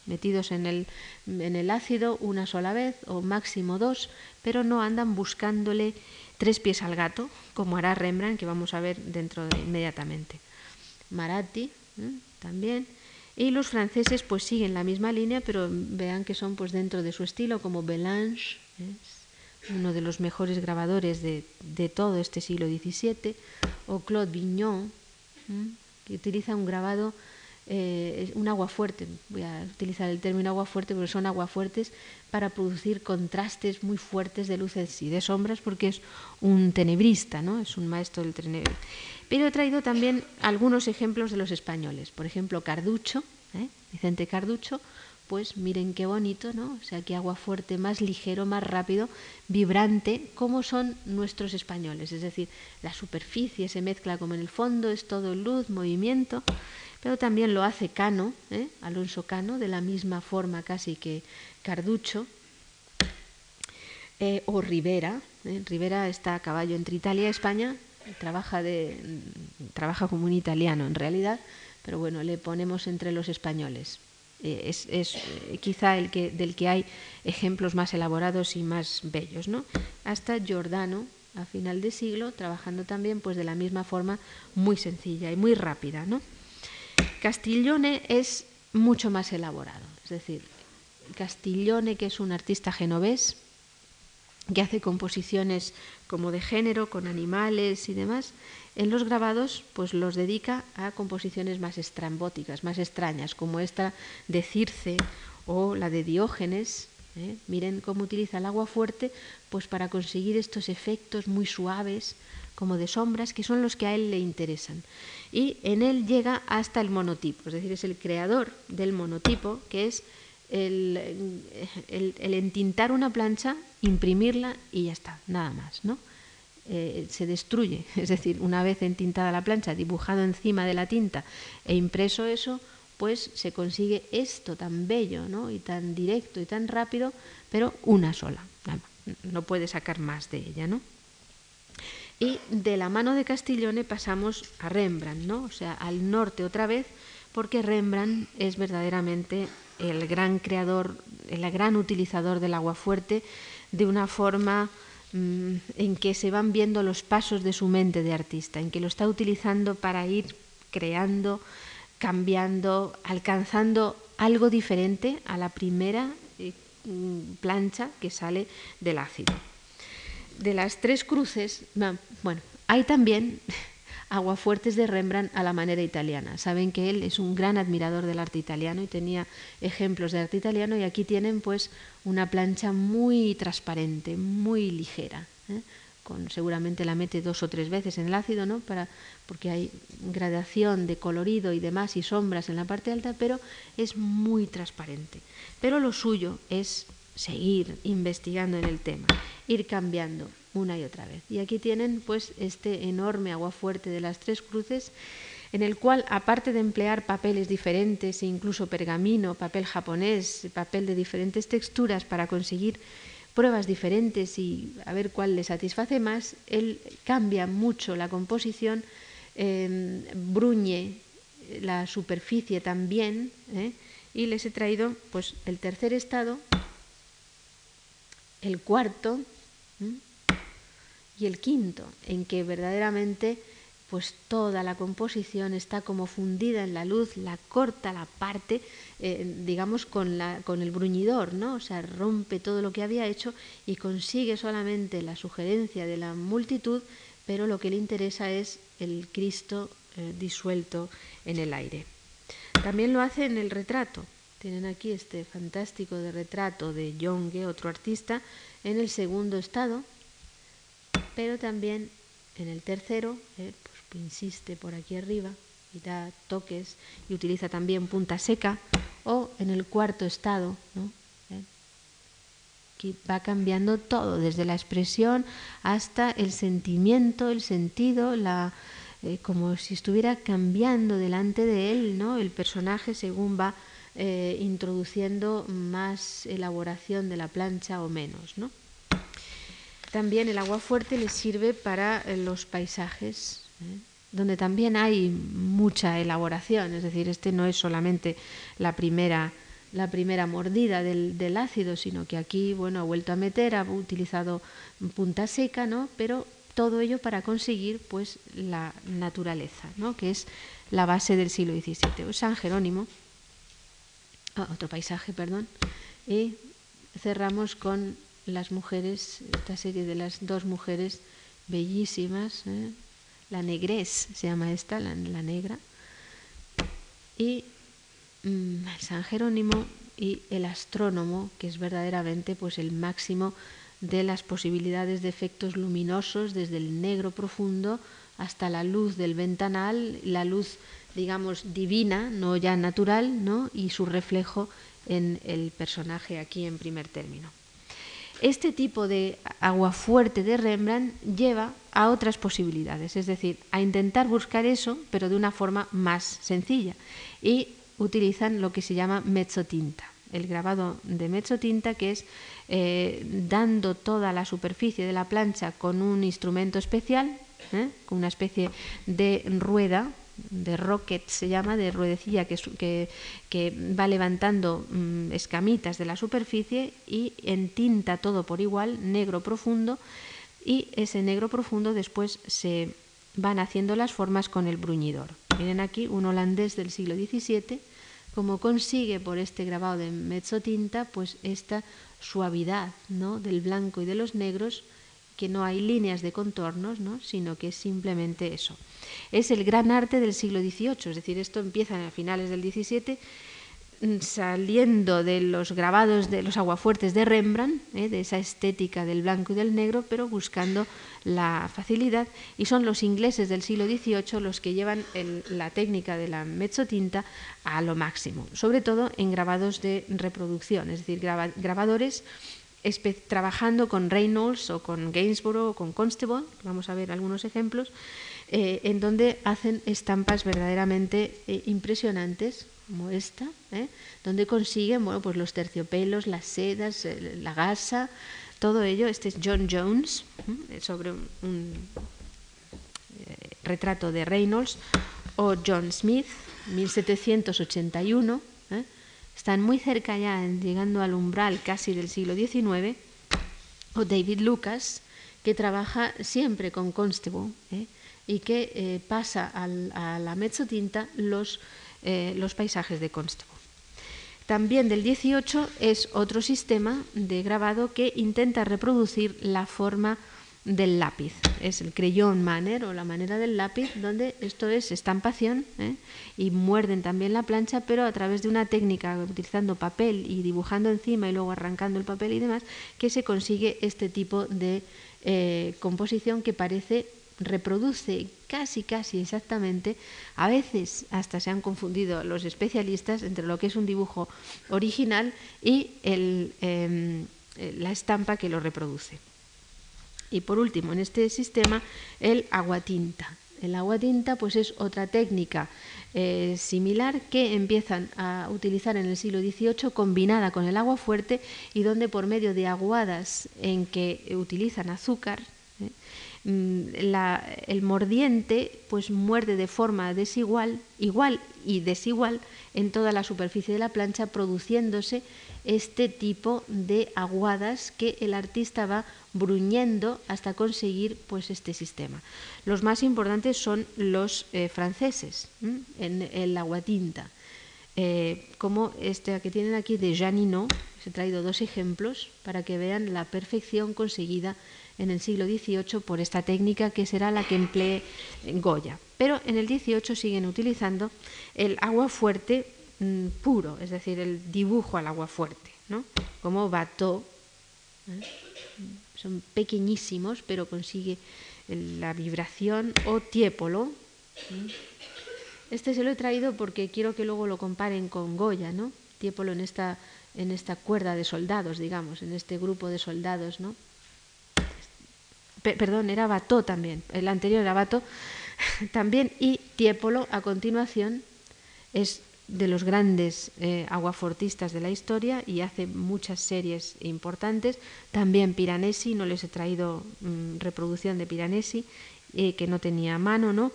Metidos en el, en el ácido una sola vez o máximo dos, pero no andan buscándole tres pies al gato, como hará Rembrandt, que vamos a ver dentro de inmediatamente. Maratti ¿eh? también. Y los franceses pues siguen la misma línea, pero vean que son pues dentro de su estilo, como Belange, uno de los mejores grabadores de, de, todo este siglo XVII, o Claude Vignon, que utiliza un grabado, eh, un agua fuerte, voy a utilizar el término agua fuerte porque son aguafuertes para producir contrastes muy fuertes de luces y de sombras, porque es un tenebrista, ¿no? es un maestro del tenebrismo. Pero he traído también algunos ejemplos de los españoles. Por ejemplo, Carducho, ¿eh? Vicente Carducho, pues miren qué bonito, ¿no? O sea, qué agua fuerte, más ligero, más rápido, vibrante, como son nuestros españoles. Es decir, la superficie se mezcla como en el fondo, es todo luz, movimiento, pero también lo hace Cano, ¿eh? Alonso Cano, de la misma forma casi que Carducho, eh, o Rivera. Rivera está a caballo entre Italia y España, trabaja, de, trabaja como un italiano en realidad, pero bueno, le ponemos entre los españoles. Eh, es, es eh, quizá el que, del que hay ejemplos más elaborados y más bellos, ¿no? Hasta Giordano, a final de siglo, trabajando también pues de la misma forma muy sencilla y muy rápida, ¿no? Castiglione es mucho más elaborado, es decir, Castiglione, que es un artista genovés, que hace composiciones como de género, con animales y demás, en los grabados pues los dedica a composiciones más estrambóticas, más extrañas, como esta de Circe o la de Diógenes. ¿eh? Miren cómo utiliza el agua fuerte pues para conseguir estos efectos muy suaves, como de sombras, que son los que a él le interesan. Y en él llega hasta el monotipo, es decir, es el creador del monotipo, que es el, entintar una plancha, imprimirla y ya está, nada más, ¿no? Eh, se destruye, es decir, una vez entintada la plancha, dibujado encima de la tinta e impreso eso, pues se consigue esto tan bello, ¿no? Y tan directo y tan rápido, pero una sola, no puede sacar más de ella, ¿no? Y de la mano de Castiglione pasamos a Rembrandt, ¿no? O sea, al norte otra vez, porque Rembrandt es verdaderamente el gran creador, el gran utilizador del agua fuerte de una forma mm, en que se van viendo los pasos de su mente de artista, en que lo está utilizando para ir creando, cambiando, alcanzando algo diferente a la primera eh, mm, plancha que sale del ácido. De las tres cruces, bueno, hay también aguafuertes de Rembrandt a la manera italiana. Saben que él es un gran admirador del arte italiano y tenía ejemplos de arte italiano y aquí tienen pues una plancha muy transparente, muy ligera. ¿eh? Con, seguramente la mete dos o tres veces en el ácido, ¿no? Para, porque hay gradación de colorido y demás y sombras en la parte alta, pero es muy transparente. Pero lo suyo es seguir investigando en el tema, ir cambiando, una y otra vez. Y aquí tienen pues este enorme aguafuerte de las tres cruces en el cual, aparte de emplear papeles diferentes e incluso pergamino, papel japonés, papel de diferentes texturas para conseguir pruebas diferentes y a ver cuál le satisface más, él cambia mucho la composición, em, bruñe la superficie también, ¿eh? y les he traído pues el tercer estado, el cuarto y el quinto, en que verdaderamente pues toda la composición está como fundida en la luz, la corta, la parte, eh, digamos, con, la, con el bruñidor, ¿no? O sea, rompe todo lo que había hecho y consigue solamente la sugerencia de la multitud, pero lo que le interesa es el Cristo eh, disuelto en el aire. También lo hace en el retrato. Tienen aquí este fantástico de retrato de Jonge, otro artista, en el segundo estado, pero también en el tercero, eh, pues insiste por aquí arriba y da toques y utiliza también punta seca, o en el cuarto estado, ¿no? ¿Eh? que va cambiando todo, desde la expresión hasta el sentimiento, el sentido, la, eh, como si estuviera cambiando delante de él, ¿no? El personaje según va eh, introduciendo más elaboración de la plancha o menos, ¿no? También el agua fuerte le sirve para eh, los paisajes, donde también hay mucha elaboración, es decir, este no es solamente la primera la primera mordida del, del, ácido, sino que aquí, bueno, ha vuelto a meter, ha utilizado punta seca, ¿no? Pero todo ello para conseguir pues la naturaleza, ¿no? que es la base del siglo XVII. San Jerónimo, ah, otro paisaje, perdón, y cerramos con las mujeres, esta serie de las dos mujeres bellísimas, ¿eh? la negrés se llama esta, la, negra, y mm, San Jerónimo y el astrónomo, que es verdaderamente pues el máximo de las posibilidades de efectos luminosos desde el negro profundo hasta la luz del ventanal, la luz, digamos, divina, no ya natural, ¿no? y su reflejo en el personaje aquí en primer término. Este tipo de agua fuerte de Rembrandt lleva a otras posibilidades, es decir, a intentar buscar eso, pero de una forma más sencilla, y utilizan lo que se llama mezzotinta el grabado de mezzotinta, que es eh, dando toda la superficie de la plancha con un instrumento especial, ¿eh? con una especie de rueda, de rocket se llama, de ruedecilla que, que, va levantando mm, escamitas de la superficie y entinta todo por igual, negro profundo, y ese negro profundo después se van haciendo las formas con el bruñidor. Miren aquí un holandés del siglo XVII como consigue por este grabado de mezzotinta pues esta suavidad ¿no? del blanco y de los negros que no hay líneas de contornos, ¿no? sino que es simplemente eso. Es el gran arte del siglo XVIII, es decir, esto empieza a finales del XVII Mm, saliendo de los grabados de los aguafuertes de Rembrandt, ¿eh? de esa estética del blanco y del negro, pero buscando la facilidad. Y son los ingleses del siglo XVIII los que llevan la técnica de la mezzotinta a lo máximo, sobre todo en grabados de reproducción, es decir, grabadores trabajando con Reynolds o con Gainsborough o con Constable, vamos a ver algunos ejemplos, eh, en donde hacen estampas verdaderamente eh, impresionantes como esta, ¿eh? donde consiguen bueno, pues los terciopelos, las sedas, la gasa, todo ello. Este es John Jones, sobre un, eh, retrato de Reynolds, o John Smith, 1781. ¿Eh? Están muy cerca ya, llegando al umbral casi del siglo XIX. O David Lucas, que trabaja siempre con Constable y que pasa a la mezzotinta los eh, los paisajes de Constable. También del 18 es otro sistema de grabado que intenta reproducir la forma del lápiz. Es el creyón manner o la manera del lápiz, donde esto es estampación ¿eh? y muerden también la plancha, pero a través de una técnica utilizando papel y dibujando encima y luego arrancando el papel y demás, que se consigue este tipo de eh, composición que parece reproduce casi, casi exactamente, a veces hasta se han confundido los especialistas entre lo que es un dibujo original y el, em, la estampa que lo reproduce. Y por último, en este sistema, el aguatinta. El aguatinta pues es otra técnica eh, similar que empiezan a utilizar en el siglo XVIII combinada con el agua fuerte y donde por medio de aguadas en que utilizan azúcar, mm, el mordiente pues muerde de forma desigual, igual y desigual en toda la superficie de la plancha, produciéndose este tipo de aguadas que el artista va bruñendo hasta conseguir pues este sistema. Los más importantes son los eh, franceses en el aguatinta, eh, como este que tienen aquí de Janino. He traído dos ejemplos para que vean la perfección conseguida en el siglo XVIII por esta técnica que será la que emplee Goya. Pero en el XVIII siguen utilizando el agua fuerte mm, puro, es decir, el dibujo al agua fuerte, ¿no? como bateau. ¿eh? Son pequeñísimos, pero consigue la vibración o tiepolo. Este se lo he traído porque quiero que luego lo comparen con Goya, ¿no? Tiepolo en esta, en esta cuerda de soldados, digamos, en este grupo de soldados, ¿no? Perdón, era Bato también, el anterior era Bato también, y Tiepolo a continuación es de los grandes eh, aguafortistas de la historia y hace muchas series importantes. También Piranesi, no les he traído mm, reproducción de Piranesi, eh, que no tenía mano, ¿no?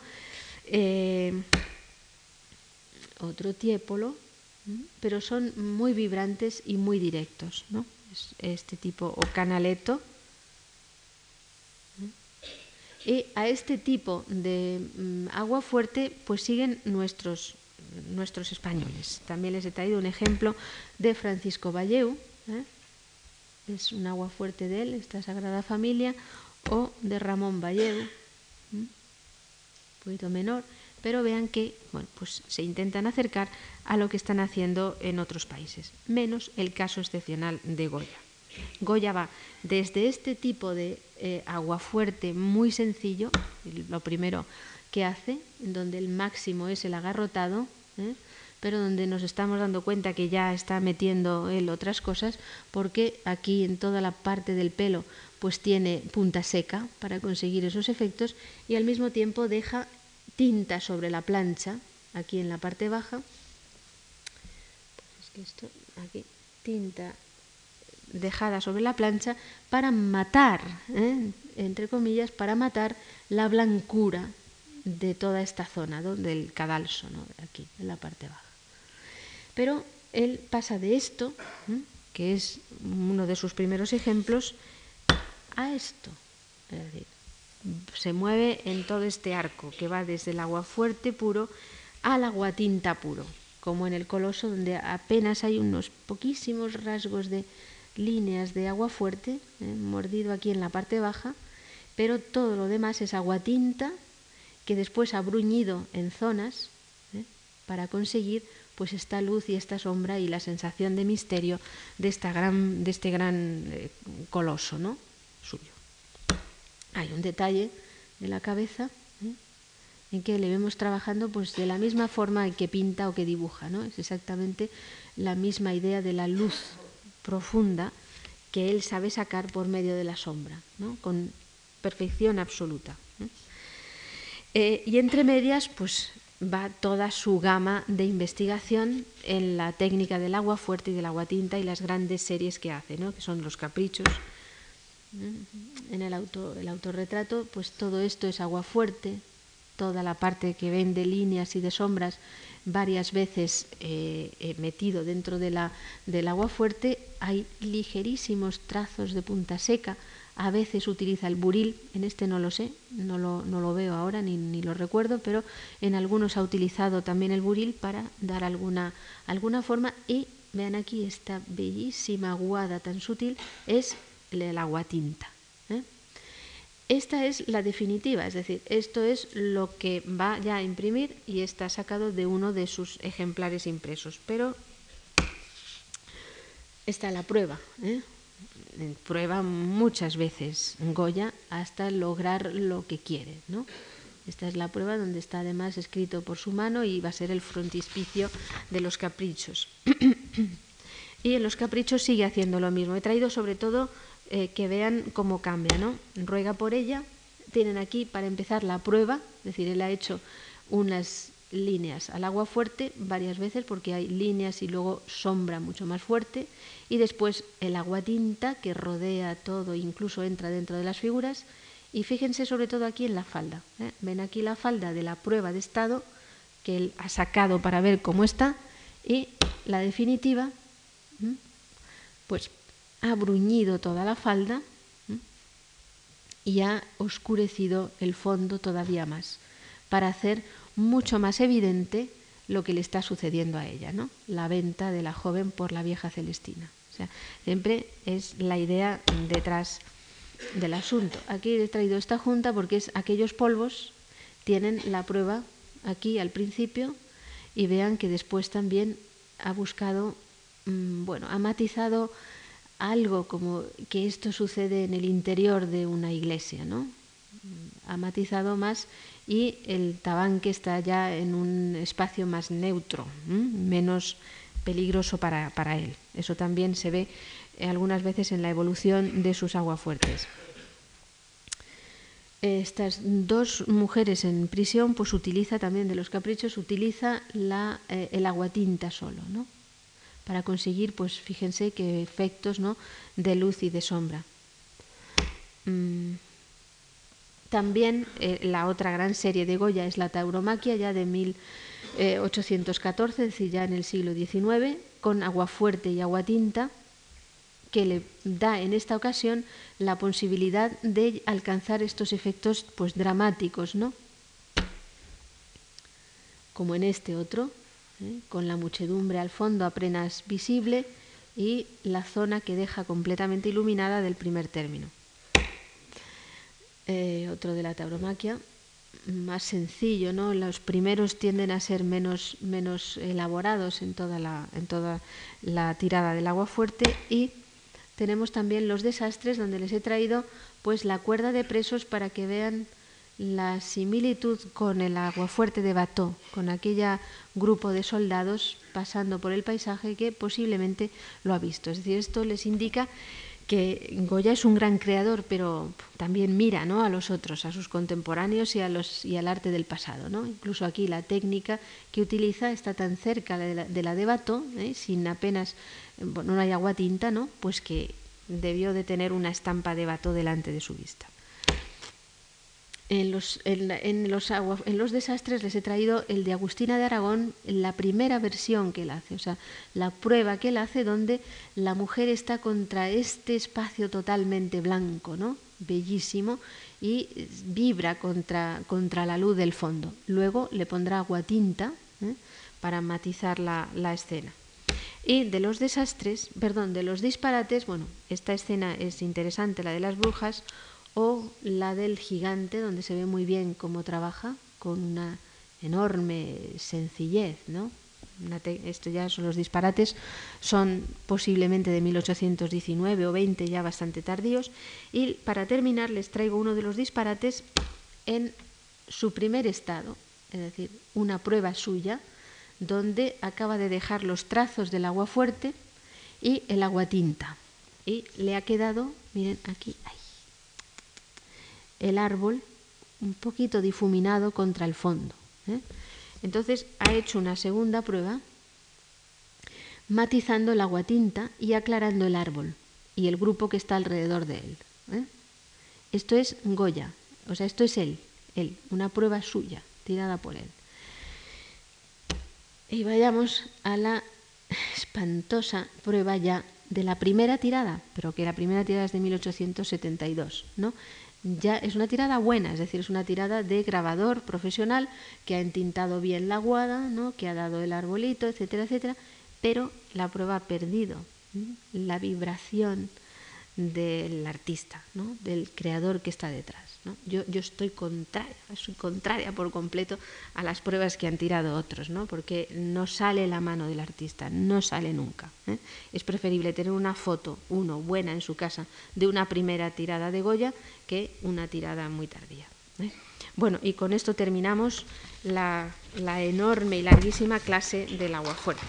Eh, otro tiepolo, pero son muy vibrantes y muy directos, ¿no? este tipo, o canaleto, y a este tipo de mm, agua fuerte pues siguen nuestros, nuestros españoles. También les he traído un ejemplo de Francisco Valleu, ¿eh? es un agua fuerte de él, esta Sagrada Familia, o de Ramón Valleu, un poquito menor, pero vean que bueno, pues se intentan acercar a lo que están haciendo en otros países, menos el caso excepcional de Goya. Goya va desde este tipo de eh, agua fuerte muy sencillo, lo primero que hace, donde el máximo es el agarrotado, ¿eh? pero donde nos estamos dando cuenta que ya está metiendo él otras cosas, porque aquí en toda la parte del pelo pues tiene punta seca para conseguir esos efectos y al mismo tiempo deja tinta sobre la plancha, aquí en la parte baja, pues es que esto, aquí, tinta dejada sobre la plancha para matar, ¿eh? entre comillas, para matar la blancura de toda esta zona del cadalso, ¿no? aquí, en la parte baja. Pero él pasa de esto, ¿eh? que es uno de sus primeros ejemplos, a esto. Es decir, se mueve en todo este arco que va desde el agua fuerte puro al agua tinta puro, como en el coloso donde apenas hay unos poquísimos rasgos de, líneas de agua fuerte, eh, mordido aquí en la parte baja, pero todo lo demás es agua tinta que después ha bruñido en zonas eh, para conseguir pues esta luz y esta sombra y la sensación de misterio de, esta gran, de este gran eh, coloso ¿no? suyo. Hay un detalle de la cabeza en que le vemos trabajando pues de la misma forma que pinta o que dibuja, ¿no? Es exactamente la misma idea de la luz profunda que él sabe sacar por medio de la sombra, con perfección absoluta. Eh, y entre medias, pues va toda su gama de investigación en la técnica del agua fuerte y del agua tinta y las grandes series que hace, que son los caprichos. En el, auto, el autorretrato, pues todo esto es agua fuerte, toda la parte que ven de líneas y de sombras varias veces eh, eh, metido dentro de la, del agua fuerte, hay ligerísimos trazos de punta seca. A veces utiliza el buril, en este no lo sé, no lo, no lo veo ahora ni, ni, lo recuerdo, pero en algunos ha utilizado también el buril para dar alguna, alguna forma. Y vean aquí esta bellísima aguada tan sutil, es el agua tinta. ¿eh? Esta es la definitiva, es decir, esto es lo que va ya a imprimir y está sacado de uno de sus ejemplares impresos. Pero está la prueba. ¿eh? Prueba muchas veces Goya hasta lograr lo que quiere. ¿no? Esta es la prueba donde está además escrito por su mano y va a ser el frontispicio de los caprichos. y en los caprichos sigue haciendo lo mismo. He traído sobre todo eh, que vean cómo cambia, ¿no? Ruega por ella. Tienen aquí para empezar la prueba, es decir, él ha hecho unas líneas al agua fuerte varias veces porque hay líneas y luego sombra mucho más fuerte y después el agua tinta que rodea todo incluso entra dentro de las figuras Y fíjense sobre todo aquí en la falda. ¿eh? Ven aquí la falda de la prueba de estado que él ha sacado para ver cómo está y la definitiva, pues ha bruñido toda la falda y ha oscurecido el fondo todavía más para hacer mucho más evidente lo que le está sucediendo a ella, ¿no? La venta de la joven por la vieja Celestina. O sea, siempre es la idea detrás del asunto. Aquí he traído esta junta porque es aquellos polvos tienen la prueba aquí al principio y vean que después también ha buscado, mm, bueno, ha matizado algo como que esto sucede en el interior de una iglesia, ¿no? Ha matizado más y el tabanque está ya en un espacio más neutro, menos peligroso para, para él. Eso también se ve algunas veces en la evolución de sus aguafuertes. Estas dos mujeres en prisión, pues utiliza también de los caprichos, utiliza la, eh, el aguatinta solo, ¿no? Para conseguir, pues fíjense qué efectos, ¿no? De luz y de sombra. Mm. También eh, la otra gran serie de Goya es la tauromaquia, ya de 1814, es decir, ya en el siglo XIX, con agua fuerte y agua tinta que le da en esta ocasión la posibilidad de alcanzar estos efectos pues dramáticos, ¿no? Como en este otro, con la muchedumbre al fondo apenas visible y la zona que deja completamente iluminada del primer término. Eh, otro de la tauromaquia, más sencillo, ¿no? Los primeros tienden a ser menos, menos elaborados en toda la, en toda la tirada del agua fuerte y tenemos también los desastres donde les he traído pues la cuerda de presos para que vean la similitud con el aguafuerte de Bató, con aquella grupo de soldados pasando por el paisaje que posiblemente lo ha visto. Es decir, esto les indica que Goya es un gran creador, pero también mira ¿no? a los otros, a sus contemporáneos y, a los, y al arte del pasado. ¿no? Incluso aquí la técnica que utiliza está tan cerca de la de, la ¿eh? sin apenas, bueno, no hay agua tinta, ¿no? pues que debió de tener una estampa de Bato delante de su vista. En los, en, los en los desastres les he traído el de Agustina de Aragón, la primera versión que él hace, o sea, la prueba que él hace donde la mujer está contra este espacio totalmente blanco, ¿no? bellísimo, y vibra contra, contra la luz del fondo. Luego le pondrá agua tinta ¿eh? para matizar la, la escena. Y de los desastres, perdón, de los disparates, bueno, esta escena es interesante, la de las brujas, o la del gigante, donde se ve muy bien cómo trabaja, con una enorme sencillez, ¿no? esto ya son los disparates, son posiblemente de 1819 o 20, ya bastante tardíos. Y para terminar, les traigo uno de los disparates en su primer estado, es decir, una prueba suya, donde acaba de dejar los trazos del agua fuerte y el agua tinta. Y le ha quedado, miren aquí, ahí, el árbol un poquito difuminado contra el fondo. ¿eh? Entonces ha hecho una segunda prueba matizando el agua tinta y aclarando el árbol y el grupo que está alrededor de él. ¿eh? Esto es Goya, o sea, esto es él, él, una prueba suya, tirada por él. Y vayamos a la espantosa prueba ya de la primera tirada, pero que la primera tirada es de 1872, ¿no? Ya es una tirada buena, es decir, es una tirada de grabador profesional que ha entintado bien la guada, ¿no? que ha dado el arbolito, etcétera, etcétera, pero la prueba ha perdido la vibración del artista, ¿no? del creador que está detrás. Yo, yo, estoy contraria, soy contraria por completo a las pruebas que han tirado otros, ¿no? porque no sale la mano del artista, no sale nunca. ¿eh? Es preferible tener una foto, uno, buena en su casa, de una primera tirada de Goya que una tirada muy tardía. ¿eh? Bueno, y con esto terminamos la, la enorme y larguísima clase del agua fuerte.